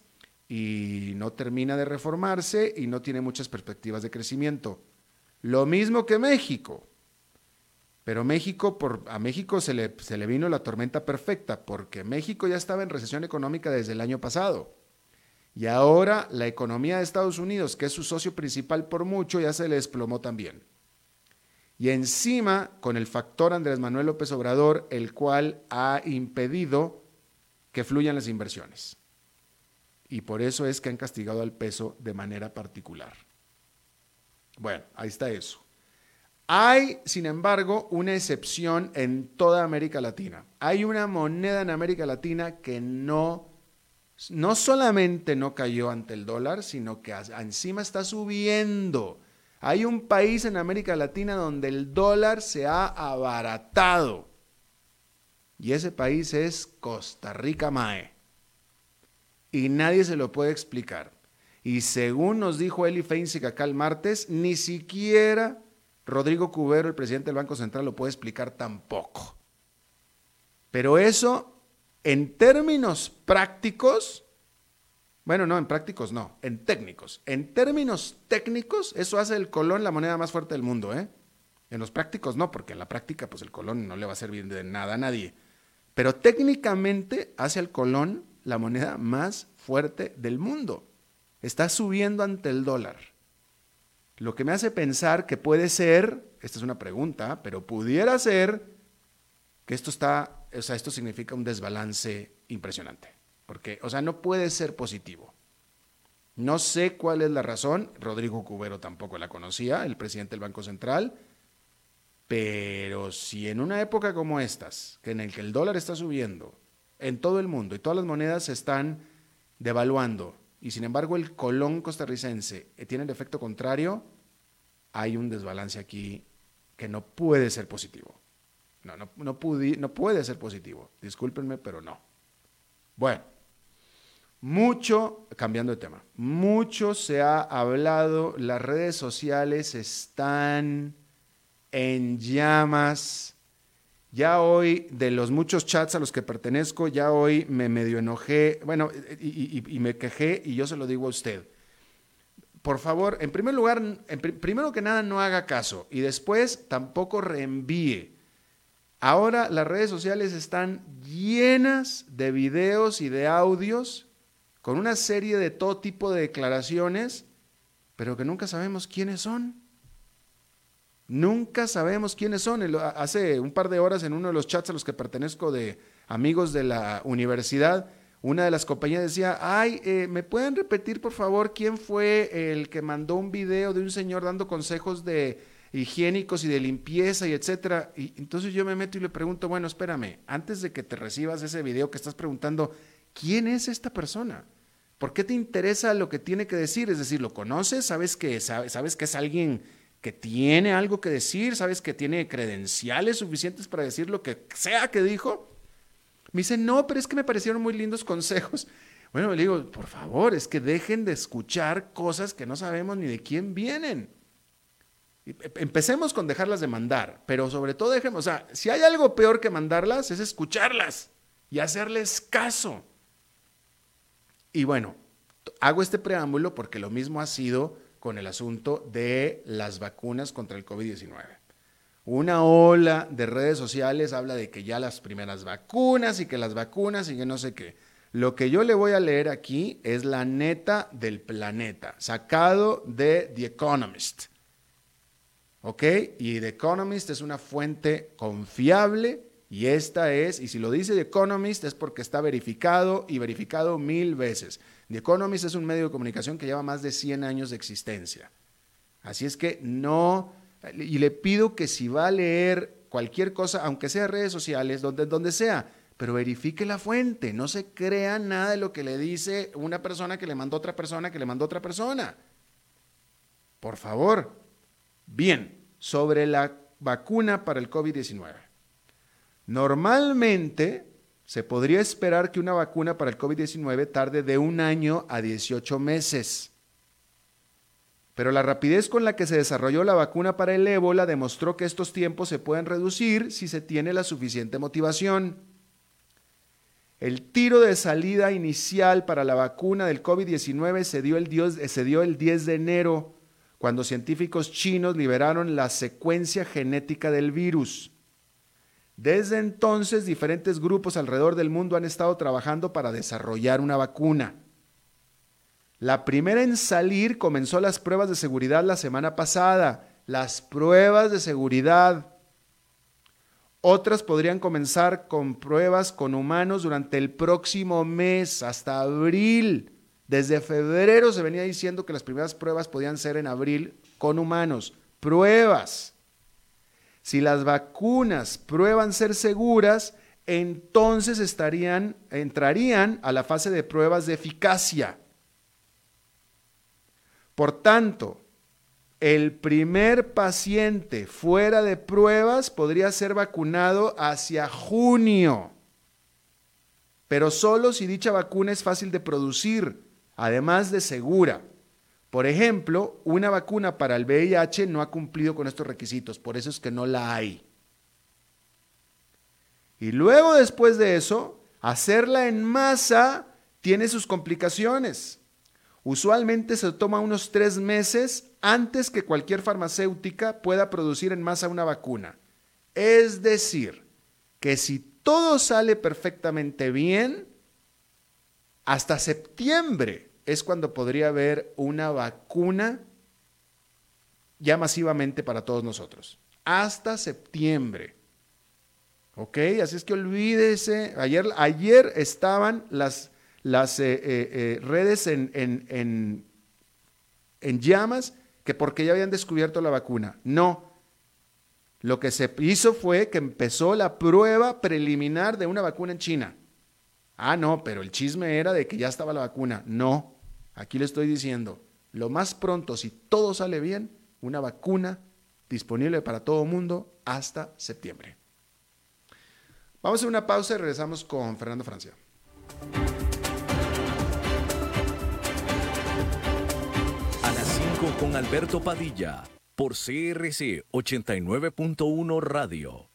y no termina de reformarse y no tiene muchas perspectivas de crecimiento. Lo mismo que México. Pero México, por, a México se le, se le vino la tormenta perfecta porque México ya estaba en recesión económica desde el año pasado. Y ahora la economía de Estados Unidos, que es su socio principal por mucho, ya se le desplomó también. Y encima con el factor Andrés Manuel López Obrador, el cual ha impedido que fluyan las inversiones. Y por eso es que han castigado al peso de manera particular. Bueno, ahí está eso. Hay, sin embargo, una excepción en toda América Latina. Hay una moneda en América Latina que no, no solamente no cayó ante el dólar, sino que encima está subiendo. Hay un país en América Latina donde el dólar se ha abaratado. Y ese país es Costa Rica Mae. Y nadie se lo puede explicar. Y según nos dijo Eli Feinzig acá martes, ni siquiera Rodrigo Cubero, el presidente del Banco Central, lo puede explicar tampoco. Pero eso, en términos prácticos, bueno, no, en prácticos no, en técnicos. En términos técnicos, eso hace el colón la moneda más fuerte del mundo, ¿eh? En los prácticos no, porque en la práctica, pues el colón no le va a servir de nada a nadie. Pero técnicamente hace el colón la moneda más fuerte del mundo. Está subiendo ante el dólar. Lo que me hace pensar que puede ser, esta es una pregunta, pero pudiera ser que esto está, o sea, esto significa un desbalance impresionante. Porque, o sea, no puede ser positivo. No sé cuál es la razón, Rodrigo Cubero tampoco la conocía, el presidente del Banco Central, pero si en una época como estas, que en el que el dólar está subiendo en todo el mundo y todas las monedas se están devaluando, y sin embargo el colón costarricense eh, tiene el efecto contrario, hay un desbalance aquí que no puede ser positivo. No, no, no, no puede ser positivo. Discúlpenme, pero no. Bueno, mucho, cambiando de tema, mucho se ha hablado, las redes sociales están en llamas ya hoy, de los muchos chats a los que pertenezco, ya hoy me medio enojé, bueno, y, me quejé y yo se lo digo a usted. Por favor, en primer lugar, primero que nada, no haga caso y después tampoco reenvíe. Ahora las redes sociales están llenas de videos y de audios con una serie de todo tipo de declaraciones, pero que nunca sabemos quiénes son. Nunca sabemos quiénes son. Hace un par de horas en uno de los chats a los que pertenezco de amigos de la universidad, una de las compañías decía, ay, eh, ¿me pueden repetir por favor quién fue el que mandó un video de un señor dando consejos de higiénicos y de limpieza y etcétera? Y entonces yo me meto y le pregunto, bueno, espérame, antes de que te recibas ese video que estás preguntando, ¿quién es esta persona? ¿Por qué te interesa lo que tiene que decir? Es decir, ¿lo conoces? ¿Sabes que, sabes que es alguien que tiene algo que decir, sabes que tiene credenciales suficientes para decir lo que sea que dijo. Me dice, no, pero es que me parecieron muy lindos consejos. Bueno, le digo, por favor, es que dejen de escuchar cosas que no sabemos ni de quién vienen. Empecemos con dejarlas de mandar, pero sobre todo dejemos, o sea, si hay algo peor que mandarlas, es escucharlas y hacerles caso. Y bueno, hago este preámbulo porque lo mismo ha sido con el asunto de las vacunas contra el COVID-19. Una ola de redes sociales habla de que ya las primeras vacunas y que las vacunas y que no sé qué. Lo que yo le voy a leer aquí es la neta del planeta, sacado de The Economist. ¿Ok? Y The Economist es una fuente confiable y esta es, y si lo dice The Economist es porque está verificado y verificado mil veces. The Economist es un medio de comunicación que lleva más de 100 años de existencia. Así es que no, y le pido que si va a leer cualquier cosa, aunque sea redes sociales, donde, donde sea, pero verifique la fuente, no se crea nada de lo que le dice una persona que le mandó otra persona, que le mandó otra persona. Por favor. Bien, sobre la vacuna para el COVID-19. Normalmente, se podría esperar que una vacuna para el COVID-19 tarde de un año a 18 meses. Pero la rapidez con la que se desarrolló la vacuna para el ébola demostró que estos tiempos se pueden reducir si se tiene la suficiente motivación. El tiro de salida inicial para la vacuna del COVID-19 se, dio el se dio el 10 de enero, cuando científicos chinos liberaron la secuencia genética del virus. Desde entonces, diferentes grupos alrededor del mundo han estado trabajando para desarrollar una vacuna. La primera en salir comenzó las pruebas de seguridad la semana pasada. Las pruebas de seguridad. Otras podrían comenzar con pruebas con humanos durante el próximo mes, hasta abril. Desde febrero se venía diciendo que las primeras pruebas podían ser en abril con humanos. Pruebas. Si las vacunas prueban ser seguras, entonces estarían, entrarían a la fase de pruebas de eficacia. Por tanto, el primer paciente fuera de pruebas podría ser vacunado hacia junio, pero solo si dicha vacuna es fácil de producir, además de segura. Por ejemplo, una vacuna para el VIH no ha cumplido con estos requisitos, por eso es que no la hay. Y luego después de eso, hacerla en masa tiene sus complicaciones. Usualmente se toma unos tres meses antes que cualquier farmacéutica pueda producir en masa una vacuna. Es decir, que si todo sale perfectamente bien, hasta septiembre es cuando podría haber una vacuna ya masivamente para todos nosotros. Hasta septiembre. ¿Ok? Así es que olvídese. Ayer, ayer estaban las las eh, eh, eh, redes en, en, en llamas que porque ya habían descubierto la vacuna. No. Lo que se hizo fue que empezó la prueba preliminar de una vacuna en China. Ah, no, pero el chisme era de que ya estaba la vacuna. No, aquí le estoy diciendo, lo más pronto, si todo sale bien, una vacuna disponible para todo el mundo hasta septiembre. Vamos a una pausa y regresamos con Fernando Francia. con Alberto Padilla por CRC 89.1 Radio.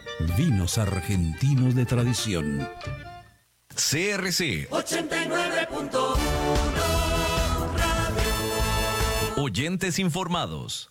vinos argentinos de tradición. CRC 89.1 Oyentes informados.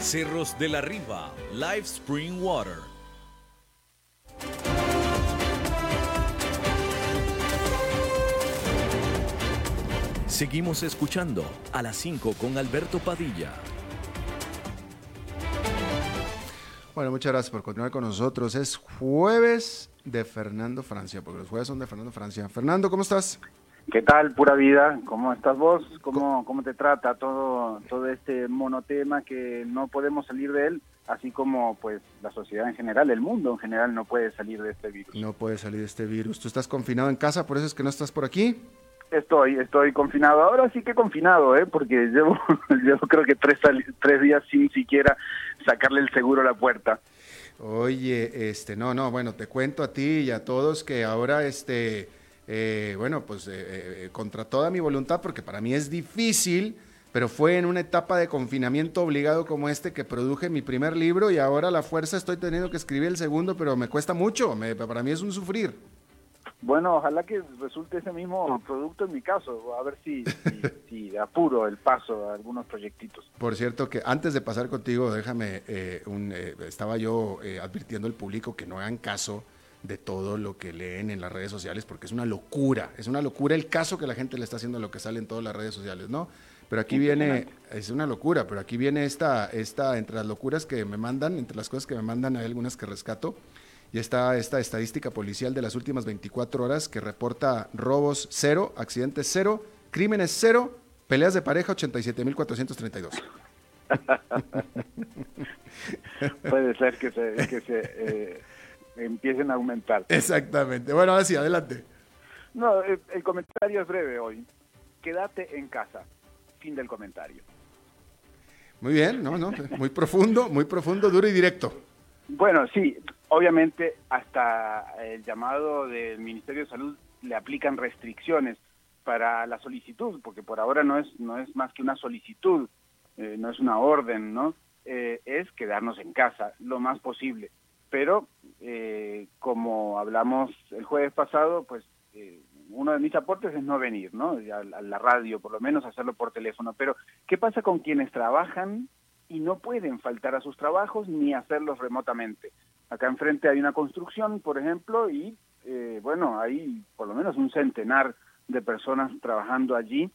Cerros de la Riva, Live Spring Water. Seguimos escuchando a las 5 con Alberto Padilla. Bueno, muchas gracias por continuar con nosotros. Es jueves de Fernando Francia, porque los jueves son de Fernando Francia. Fernando, ¿cómo estás? ¿Qué tal, pura vida? ¿Cómo estás vos? ¿Cómo, cómo te trata todo, todo este monotema que no podemos salir de él? Así como pues la sociedad en general, el mundo en general no puede salir de este virus. No puede salir de este virus. ¿Tú estás confinado en casa, por eso es que no estás por aquí? Estoy, estoy confinado. Ahora sí que confinado, ¿eh? Porque llevo, llevo creo que tres, tres días sin siquiera sacarle el seguro a la puerta. Oye, este, no, no, bueno, te cuento a ti y a todos que ahora, este eh, bueno, pues eh, eh, contra toda mi voluntad, porque para mí es difícil, pero fue en una etapa de confinamiento obligado como este que produje mi primer libro y ahora a la fuerza estoy teniendo que escribir el segundo, pero me cuesta mucho, para mí es un sufrir. Bueno, ojalá que resulte ese mismo producto en mi caso, a ver si, si, apuro el paso a algunos proyectitos. Por cierto, que antes de pasar contigo, déjame, un, estaba yo advirtiendo al público que no hagan caso de todo lo que leen en las redes sociales, porque es una locura, es una locura el caso que la gente le está haciendo a lo que sale en todas las redes sociales, ¿no? Pero aquí viene, es una locura, pero aquí viene esta, esta, entre las locuras que me mandan, entre las cosas que me mandan, hay algunas que rescato, y está esta estadística policial de las últimas 24 horas que reporta robos cero, accidentes cero, crímenes cero, peleas de pareja 87.432. Puede ser que se, que se eh, empiecen a aumentar. Exactamente. Bueno, ahora sí, adelante. No, el, comentario es breve hoy. Quédate en casa. Fin del comentario. Muy bien, no, no, muy profundo, muy profundo, duro y directo. Bueno, sí, obviamente hasta el llamado del Ministerio de Salud le aplican restricciones para la solicitud, porque por ahora no es no es más que una solicitud, eh, no es una orden, ¿no? Eh, es quedarnos en casa lo más posible. Pero eh, como hablamos el jueves pasado, pues uno de mis aportes es no venir, ¿no? A, a, la radio, por lo menos hacerlo por teléfono. Pero, ¿qué pasa con quienes trabajan y no pueden faltar a sus trabajos ni hacerlos remotamente? Acá enfrente hay una construcción, por ejemplo, y eh, bueno, hay por lo menos un centenar de personas trabajando allí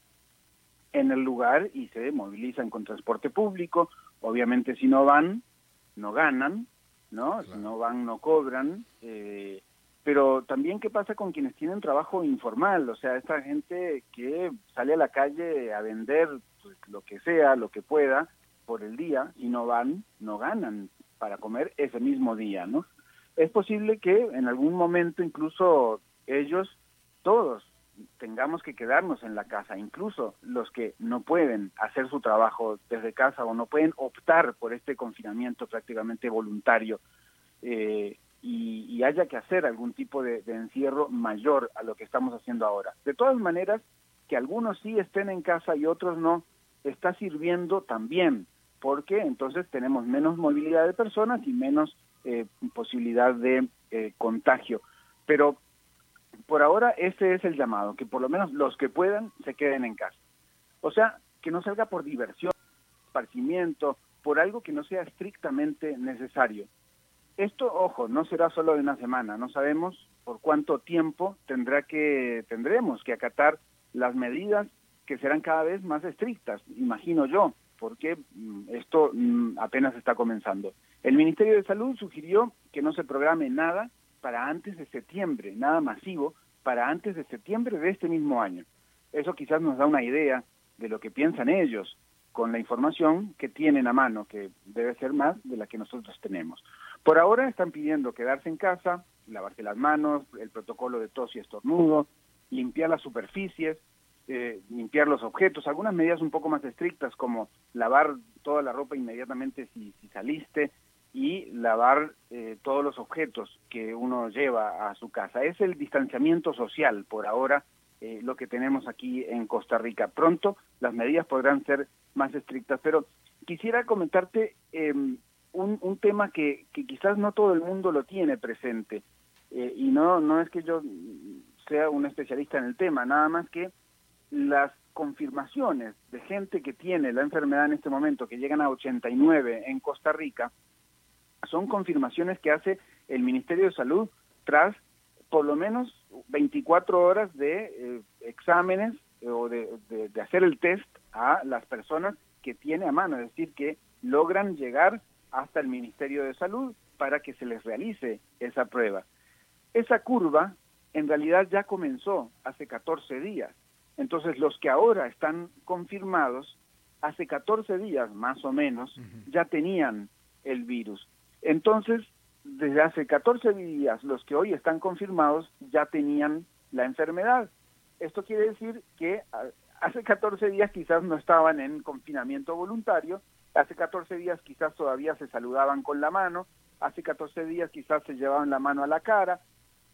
en el lugar y se movilizan con transporte público. Obviamente si no van, no ganan, ¿no? Si no van, no cobran. Eh, pero también qué pasa con quienes tienen trabajo informal, o sea, esta gente que sale a la calle a vender pues, lo que sea, lo que pueda por el día, si no van, no ganan para comer ese mismo día, ¿no? Es posible que en algún momento incluso ellos, todos, tengamos que quedarnos en la casa, incluso los que no pueden hacer su trabajo desde casa o no pueden optar por este confinamiento prácticamente voluntario. Eh, y, haya que hacer algún tipo de, encierro mayor a lo que estamos haciendo ahora. De todas maneras, que algunos sí estén en casa y otros no, está sirviendo también, porque entonces tenemos menos movilidad de personas y menos eh, posibilidad de eh, contagio. Pero por ahora ese es el llamado, que por lo menos los que puedan se queden en casa. O sea, que no salga por diversión, esparcimiento, por algo que no sea estrictamente necesario. Esto, ojo, no será solo de una semana, no sabemos por cuánto tiempo tendrá que, tendremos que acatar las medidas que serán cada vez más estrictas, imagino yo, porque mm, esto mm, apenas está comenzando. El Ministerio de Salud sugirió que no se programe nada para antes de septiembre, nada masivo, para antes de septiembre de este mismo año. Eso quizás nos da una idea de lo que piensan ellos con la información que tienen a mano, que debe ser más de la que nosotros tenemos. Por ahora están pidiendo quedarse en casa, lavarse las manos, el protocolo de tos y estornudo, limpiar las superficies, eh, limpiar los objetos, algunas medidas un poco más estrictas como lavar toda la ropa inmediatamente si, saliste y lavar eh, todos los objetos que uno lleva a su casa. Es el distanciamiento social por ahora eh, lo que tenemos aquí en Costa Rica. Pronto las medidas podrán ser más estrictas, pero quisiera comentarte em, un, tema que, quizás no todo el mundo lo tiene presente. Eh, y no, no es que yo sea un especialista en el tema, nada más que las confirmaciones de gente que tiene la enfermedad en este momento, que llegan a 89 en Costa Rica, son confirmaciones que hace el Ministerio de Salud tras por lo menos 24 horas de eh, exámenes eh, o de, de, hacer el test a las personas que tiene a mano, es decir, que logran llegar hasta el Ministerio de Salud para que se les realice esa prueba. Esa curva en realidad ya comenzó hace 14 días. Entonces los que ahora están confirmados, hace 14 días más o menos, ya tenían el virus. Entonces, desde hace 14 días, los que hoy están confirmados ya tenían la enfermedad. Esto quiere decir que hace 14 días quizás no estaban en confinamiento voluntario, Hace 14 días quizás todavía se saludaban con la mano, hace 14 días quizás se llevaban la mano a la cara,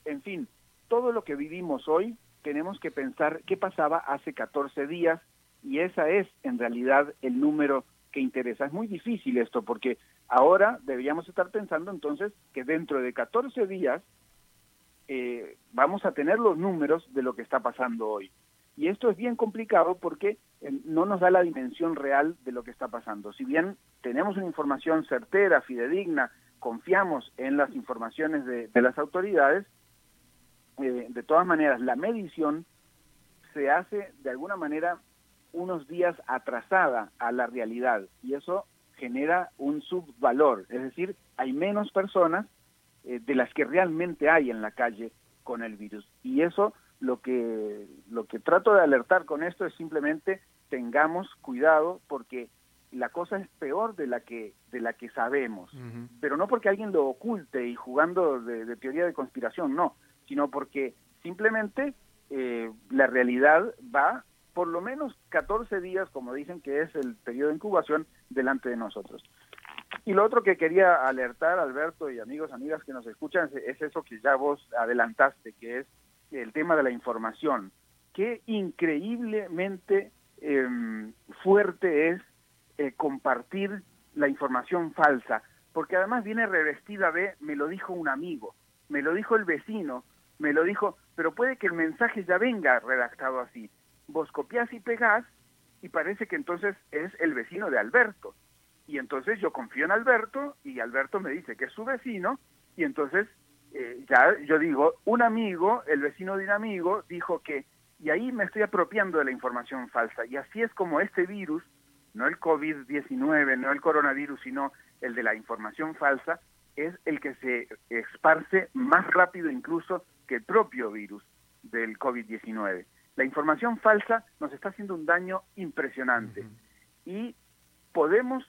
en fin, todo lo que vivimos hoy tenemos que pensar qué pasaba hace 14 días y esa es en realidad el número que interesa. Es muy difícil esto porque ahora deberíamos estar pensando entonces que dentro de 14 días eh, vamos a tener los números de lo que está pasando hoy. Y esto es bien complicado porque eh, no nos da la dimensión real de lo que está pasando. Si bien tenemos una información certera, fidedigna, confiamos en las informaciones de, las autoridades, eh, de todas maneras la medición se hace de alguna manera unos días atrasada a la realidad y eso genera un subvalor, es decir, hay menos personas eh, de las que realmente hay en la calle con el virus. Y eso lo que, lo que trato de alertar con esto es simplemente tengamos cuidado porque la cosa es peor de la que de la que sabemos, pero no porque alguien lo oculte y jugando de, teoría de conspiración, no, sino porque simplemente eh, la realidad va por lo menos 14 días, como dicen que es el periodo de incubación, delante de nosotros. Y lo otro que quería alertar, Alberto y amigos, amigas que nos escuchan, es eso que ya vos adelantaste, que es el tema de la información. Qué increíblemente em, fuerte es eh, compartir la información falsa, porque además viene revestida de, me lo dijo un amigo, me lo dijo el vecino, me lo dijo, pero puede que el mensaje ya venga redactado así. Vos copias y pegás y parece que entonces es el vecino de Alberto. Y entonces yo confío en Alberto y Alberto me dice que es su vecino y entonces eh, ya yo digo, un amigo, el vecino de un amigo, dijo que, y ahí me estoy apropiando de la información falsa. Y así es como este virus, no el COVID-19, no el coronavirus, sino el de la información falsa, es el que se esparce más rápido incluso que el propio virus del COVID-19. La información falsa nos está haciendo un daño impresionante. Y podemos,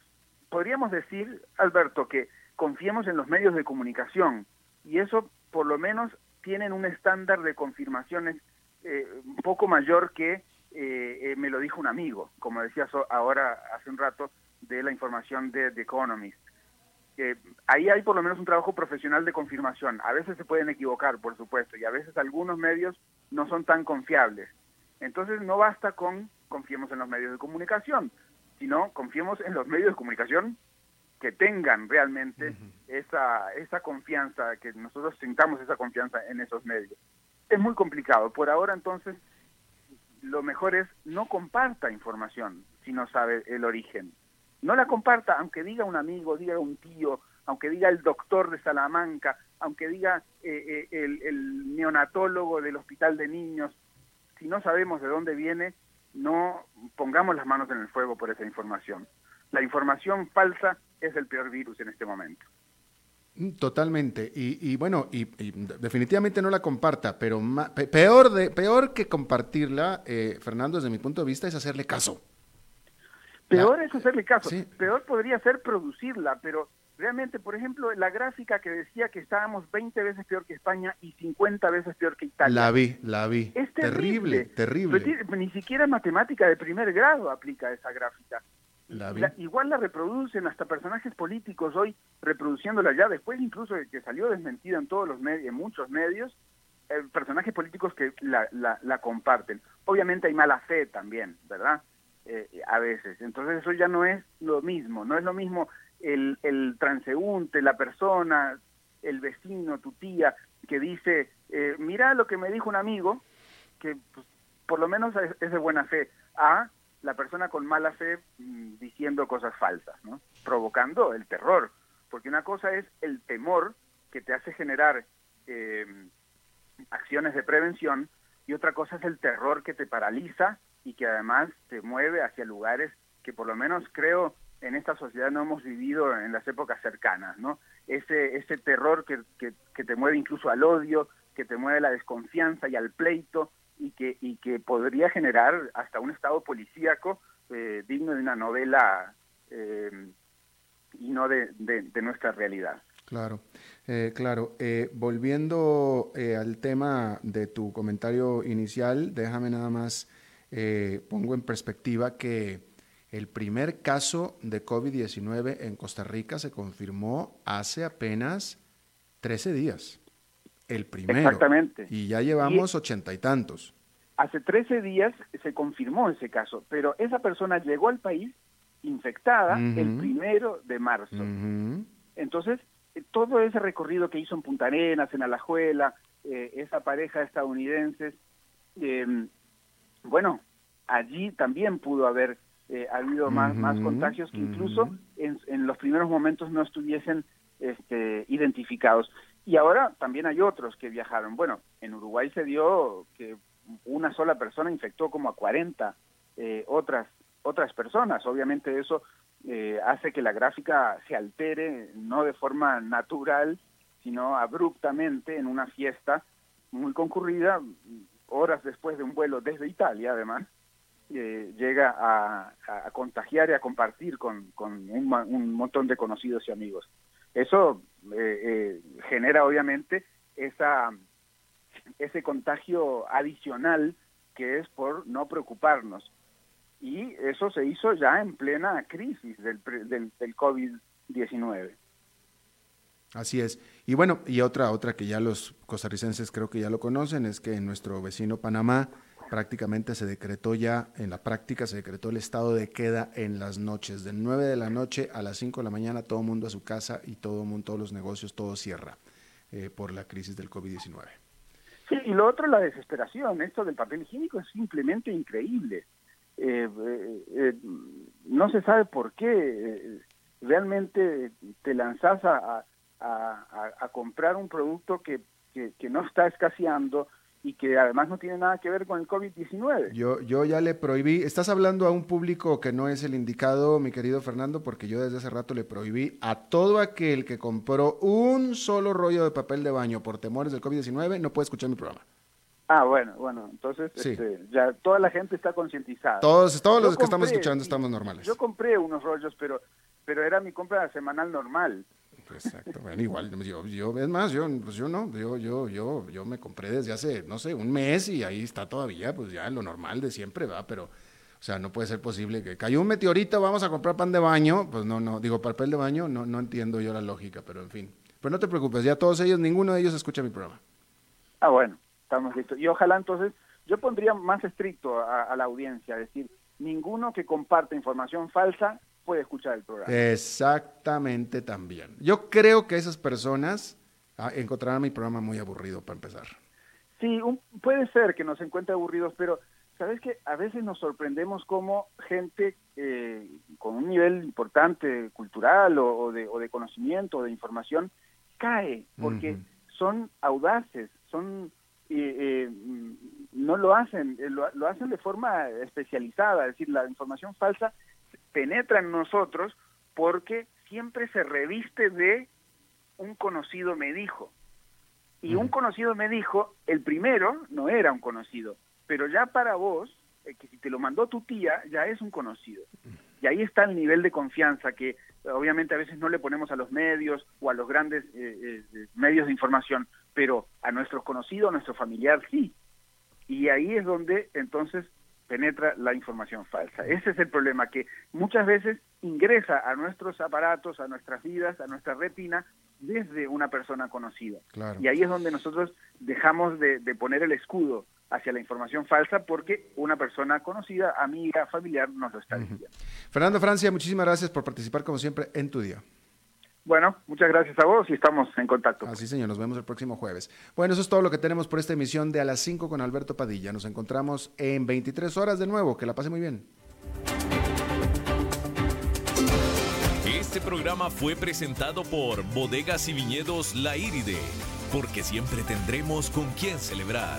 podríamos decir, Alberto, que confiemos en los medios de comunicación, y eso por lo menos tienen un estándar de confirmaciones eh, un poco mayor que eh, eh, me lo dijo un amigo, como decía ahora hace un rato, de la información de The Economist. ahí hay por lo menos un trabajo profesional de confirmación. A veces se pueden equivocar, por supuesto, y a veces algunos medios no son tan confiables. Entonces no basta con confiemos en los medios de comunicación, sino confiemos en los medios de comunicación que tengan realmente esa, esa confianza, que nosotros sintamos esa confianza en esos medios. Es muy complicado. Por ahora, entonces, lo mejor es no comparta información si no sabe el origen. No la comparta, aunque diga un amigo, diga un tío, aunque diga el doctor de Salamanca, aunque diga eh, eh, el, el neonatólogo del hospital de niños. Si no sabemos de dónde viene, no pongamos las manos en el fuego por esa información. La información falsa es el peor virus en este momento. Mm, totalmente. Y, bueno, y, definitivamente no la comparta, pero peor, de, peor que compartirla, eh, Fernando, desde mi punto de vista, es hacerle caso. Peor es hacerle caso. Peor podría ser producirla, pero realmente, por ejemplo, la gráfica que decía que estábamos 20 veces peor que España y 50 veces peor que Italia. La vi, la vi. Es terrible, terrible. Ni siquiera matemática de primer grado aplica esa gráfica igual la reproducen hasta personajes políticos hoy reproduciéndola ya después incluso de que salió desmentida en todos los medios, en muchos medios, eh, personajes políticos que la, la, comparten. Obviamente hay mala fe también, ¿verdad? Eh, a veces. Entonces eso ya no es lo mismo, no es lo mismo el, el transeúnte, la persona, el vecino, tu tía, que dice, eh, mira lo que me dijo un amigo, que pues, por lo menos es, de buena fe, a la persona con mala fe mm, diciendo cosas falsas, ¿no? provocando el terror, porque una cosa es el temor que te hace generar eh, acciones de prevención y otra cosa es el terror que te paraliza y que además te mueve hacia lugares que por lo menos creo en esta sociedad no hemos vivido en las épocas cercanas, ¿no? Ese, ese terror que, que, que te mueve incluso al odio, que te mueve a la desconfianza y al pleito, y que, y que podría generar hasta un estado policíaco eh, digno de una novela eh, y no de, de, nuestra realidad. Claro, eh, claro. volviendo al tema de tu comentario inicial, déjame nada más, pongo en perspectiva que el primer caso de COVID-19 en Costa Rica se confirmó hace apenas 13 días. El primero. Exactamente. Y ya llevamos ochenta y tantos. Hace 13 días se confirmó ese caso, pero esa persona llegó al país infectada el primero de marzo. Entonces, eh, todo ese recorrido que hizo en Punta Arenas, en Alajuela, eh, esa pareja estadounidense, em, bueno, allí también pudo haber eh, habido más, más contagios que incluso en, en, los primeros momentos no estuviesen este, identificados. Y ahora también hay otros que viajaron. Bueno, en Uruguay se dio que una sola persona infectó como a 40 eh, otras, otras personas. Obviamente eso eh, hace que la gráfica se altere, no de forma natural, sino abruptamente en una fiesta muy concurrida, horas después de un vuelo desde Italia, además, eh, llega a, a, contagiar y a compartir con, con un, un, montón de conocidos y amigos. Eso genera obviamente esa, ese contagio adicional que es por no preocuparnos. Y eso se hizo ya en plena crisis del, del, del COVID-19. Así es. Y bueno, y otra, otra que ya los costarricenses creo que ya lo conocen, es que nuestro vecino Panamá prácticamente se decretó ya, en la práctica se decretó el estado de queda en las noches, de 9 de la noche a las 5 de la mañana, todo mundo a su casa y todo mundo, todos los negocios, todo cierra eh, por la crisis del COVID-19. Sí, y lo otro, la desesperación. Esto del papel higiénico es simplemente increíble. Eh, eh, no se sabe por qué. realmente te lanzas a, a, comprar un producto que, que, no está escaseando y que además no tiene nada que ver con el COVID-19. Yo, yo ya le prohibí, estás hablando a un público que no es el indicado, mi querido Fernando, porque yo desde hace rato le prohibí a todo aquel que compró un solo rollo de papel de baño por temores del COVID-19, no puede escuchar mi programa. Ah, bueno, bueno, entonces este, ya toda la gente está concientizada. Todos, todos los que estamos escuchando estamos normales. Yo compré unos rollos, pero, pero era mi compra semanal normal. Exacto, bueno, igual, yo, yo, es más, yo, pues yo no, yo, yo, yo, yo me compré desde hace, no sé, un mes y ahí está todavía, pues ya lo normal de siempre, va, pero, o sea, no puede ser posible que cayó un meteorito, vamos a comprar pan de baño, pues no, no, digo, papel de baño, no, no entiendo yo la lógica, pero en fin. Pero no te preocupes, ya todos ellos, ninguno de ellos escucha mi programa. Ah, bueno, estamos listos. Y ojalá entonces, yo pondría más estricto a, a la audiencia, decir, ninguno que comparte información falsa puede escuchar el programa. Exactamente también. Yo creo que esas personas ah, encontrarán mi programa muy aburrido para empezar. Sí, puede ser que nos encuentre aburridos, pero sabes que a veces nos sorprendemos como gente eh, con un nivel importante cultural o, de, conocimiento o de información cae, porque son audaces, son eh, eh, no lo hacen, lo, hacen de forma especializada, es decir, la información falsa penetra en nosotros porque siempre se reviste de un conocido me dijo. Y un conocido me dijo, el primero no era un conocido, pero ya para vos, eh, que si te lo mandó tu tía, ya es un conocido. Y ahí está el nivel de confianza que obviamente a veces no le ponemos a los medios o a los grandes eh, eh, medios de información, pero a nuestros conocidos, a nuestro familiar sí. Y ahí es donde entonces penetra la información falsa. Ese es el problema, que muchas veces ingresa a nuestros aparatos, a nuestras vidas, a nuestra retina, desde una persona conocida. Y ahí es donde nosotros dejamos de, poner el escudo hacia la información falsa porque una persona conocida, amiga, familiar, nos lo está diciendo. Fernando Francia, muchísimas gracias por participar como siempre en tu día. Bueno, muchas gracias a vos y estamos en contacto. Así, señor, nos vemos el próximo jueves. Bueno, eso es todo lo que tenemos por esta emisión de A las 5 con Alberto Padilla. Nos encontramos en 23 horas de nuevo. Que la pase muy bien. Este programa fue presentado por Bodegas y Viñedos La Iride, porque siempre tendremos con quién celebrar.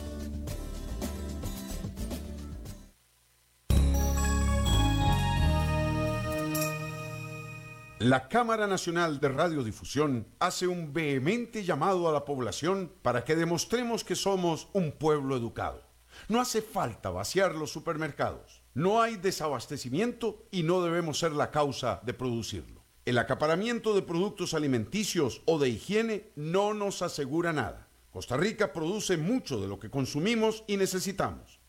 La Cámara Nacional de Radiodifusión hace un vehemente llamado a la población para que demostremos que somos un pueblo educado. No hace falta vaciar los supermercados. No hay desabastecimiento y no debemos ser la causa de producirlo. El acaparamiento de productos alimenticios o de higiene no nos asegura nada. Costa Rica produce mucho de lo que consumimos y necesitamos.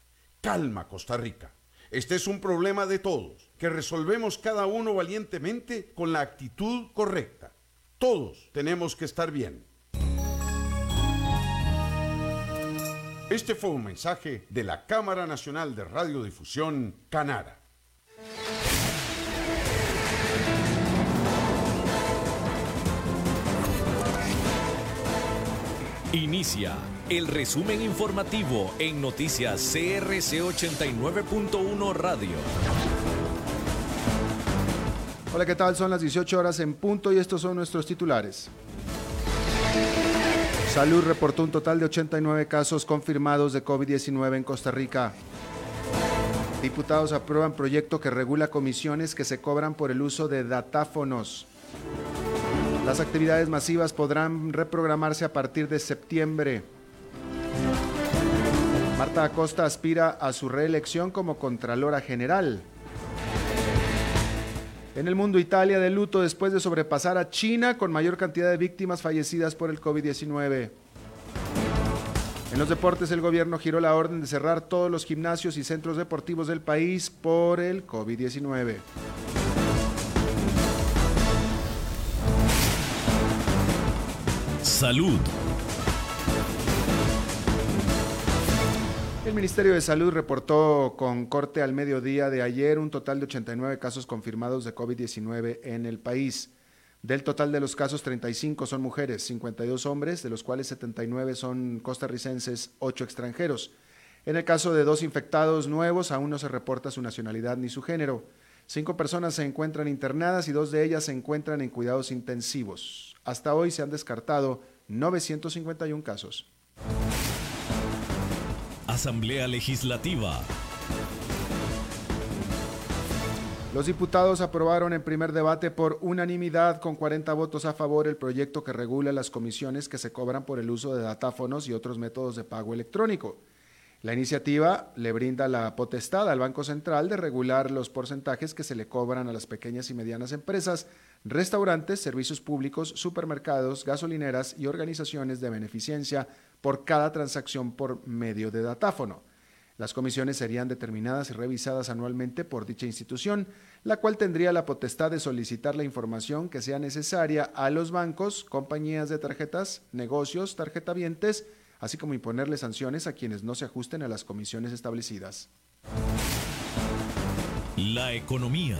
Calma, Costa Rica. Este es un problema de todos, que resolvemos cada uno valientemente con la actitud correcta. Todos tenemos que estar bien. Este fue un mensaje de la Cámara Nacional de Radiodifusión, Canara. Inicia el resumen informativo en noticias CRC 89.1 Radio. Hola, ¿qué tal? Son las 18 horas en punto y estos son nuestros titulares. Salud reportó un total de 89 casos confirmados de COVID-19 en Costa Rica. Diputados aprueban proyecto que regula comisiones que se cobran por el uso de datáfonos. Las actividades masivas podrán reprogramarse a partir de septiembre. Marta Acosta aspira a su reelección como Contralora General. En el mundo, Italia de luto después de sobrepasar a China con mayor cantidad de víctimas fallecidas por el COVID-19. En los deportes, el gobierno giró la orden de cerrar todos los gimnasios y centros deportivos del país por el COVID-19. Salud. El Ministerio de Salud reportó con corte al mediodía de ayer un total de 89 casos confirmados de COVID-19 en el país. Del total de los casos, 35 son mujeres, 52 hombres, de los cuales 79 son costarricenses, 8 extranjeros. En el caso de dos infectados nuevos, aún no se reporta su nacionalidad ni su género. Cinco personas se encuentran internadas y dos de ellas se encuentran en cuidados intensivos. Hasta hoy se han descartado 951 casos. Asamblea Legislativa. Los diputados aprobaron en primer debate por unanimidad con 40 votos a favor el proyecto que regula las comisiones que se cobran por el uso de datáfonos y otros métodos de pago electrónico. La iniciativa le brinda la potestad al Banco Central de regular los porcentajes que se le cobran a las pequeñas y medianas empresas, restaurantes, servicios públicos, supermercados, gasolineras y organizaciones de beneficencia por cada transacción por medio de datáfono. Las comisiones serían determinadas y revisadas anualmente por dicha institución, la cual tendría la potestad de solicitar la información que sea necesaria a los bancos, compañías de tarjetas, negocios, tarjetavientes, así como imponerle sanciones a quienes no se ajusten a las comisiones establecidas. La economía.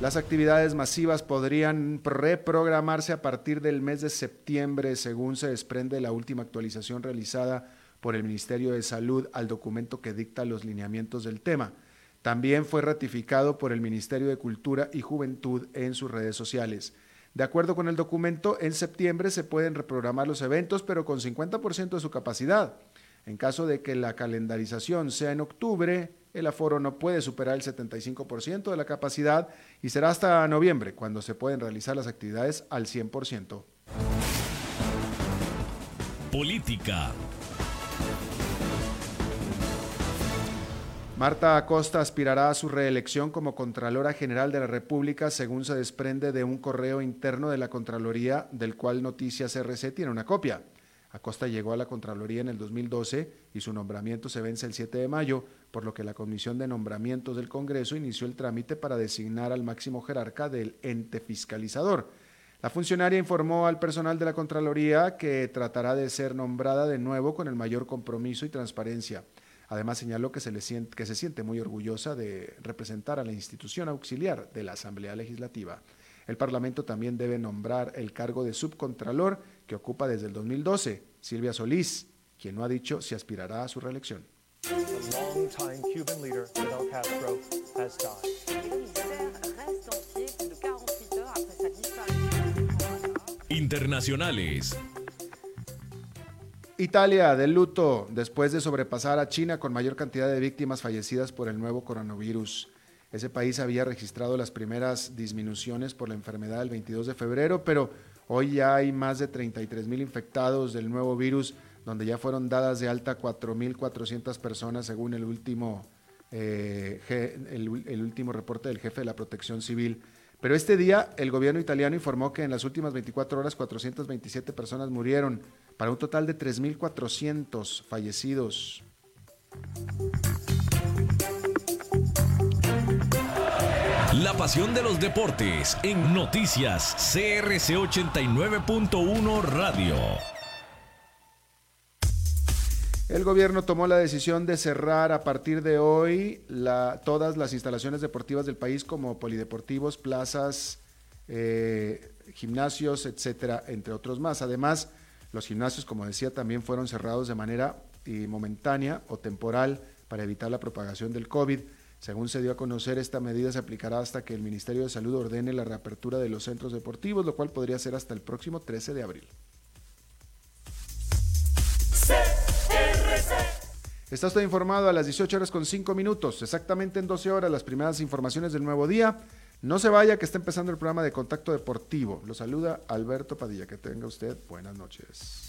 Las actividades masivas podrían reprogramarse a partir del mes de septiembre, según se desprende la última actualización realizada por el Ministerio de Salud al documento que dicta los lineamientos del tema. También fue ratificado por el Ministerio de Cultura y Juventud en sus redes sociales. De acuerdo con el documento, en septiembre se pueden reprogramar los eventos, pero con 50% de su capacidad. En caso de que la calendarización sea en octubre, el aforo no puede superar el 75% de la capacidad y será hasta noviembre cuando se pueden realizar las actividades al 100%. Política. Marta Acosta aspirará a su reelección como Contralora General de la República, según se desprende de un correo interno de la Contraloría, del cual Noticias RC tiene una copia. Acosta llegó a la Contraloría en el 2012 y su nombramiento se vence el 7 de mayo, por lo que la Comisión de Nombramientos del Congreso inició el trámite para designar al máximo jerarca del ente fiscalizador. La funcionaria informó al personal de la Contraloría que tratará de ser nombrada de nuevo con el mayor compromiso y transparencia. Además señaló que se, le siente, que se siente muy orgullosa de representar a la institución auxiliar de la Asamblea Legislativa. El Parlamento también debe nombrar el cargo de subcontralor que ocupa desde el 2012, Silvia Solís, quien no ha dicho si aspirará a su reelección. Internacionales. Italia de luto después de sobrepasar a China con mayor cantidad de víctimas fallecidas por el nuevo coronavirus. Ese país había registrado las primeras disminuciones por la enfermedad el 22 de febrero, pero hoy ya hay más de 33 mil infectados del nuevo virus, donde ya fueron dadas de alta 4.400 personas según el último, eh, el, último reporte del jefe de la Protección Civil. Pero este día el gobierno italiano informó que en las últimas 24 horas 427 personas murieron, para un total de 3.400 La pasión de los deportes en noticias CRC 89.1 Radio. El gobierno tomó la decisión de cerrar a partir de hoy todas las instalaciones deportivas del país como polideportivos, plazas, eh, gimnasios, etcétera, entre otros más. Además, los gimnasios, como decía, también fueron cerrados de manera eh, momentánea o temporal para evitar la propagación del COVID. Según se dio a conocer, esta medida se aplicará hasta que el Ministerio de Salud ordene la reapertura de los centros deportivos, lo cual podría ser hasta el próximo 13 de abril. Está usted informado a las 18 horas con 5 minutos, exactamente en 12 horas, las primeras informaciones del nuevo día. No se vaya, que está empezando el programa de Contacto Deportivo. Lo saluda Alberto Padilla. Que tenga usted buenas noches.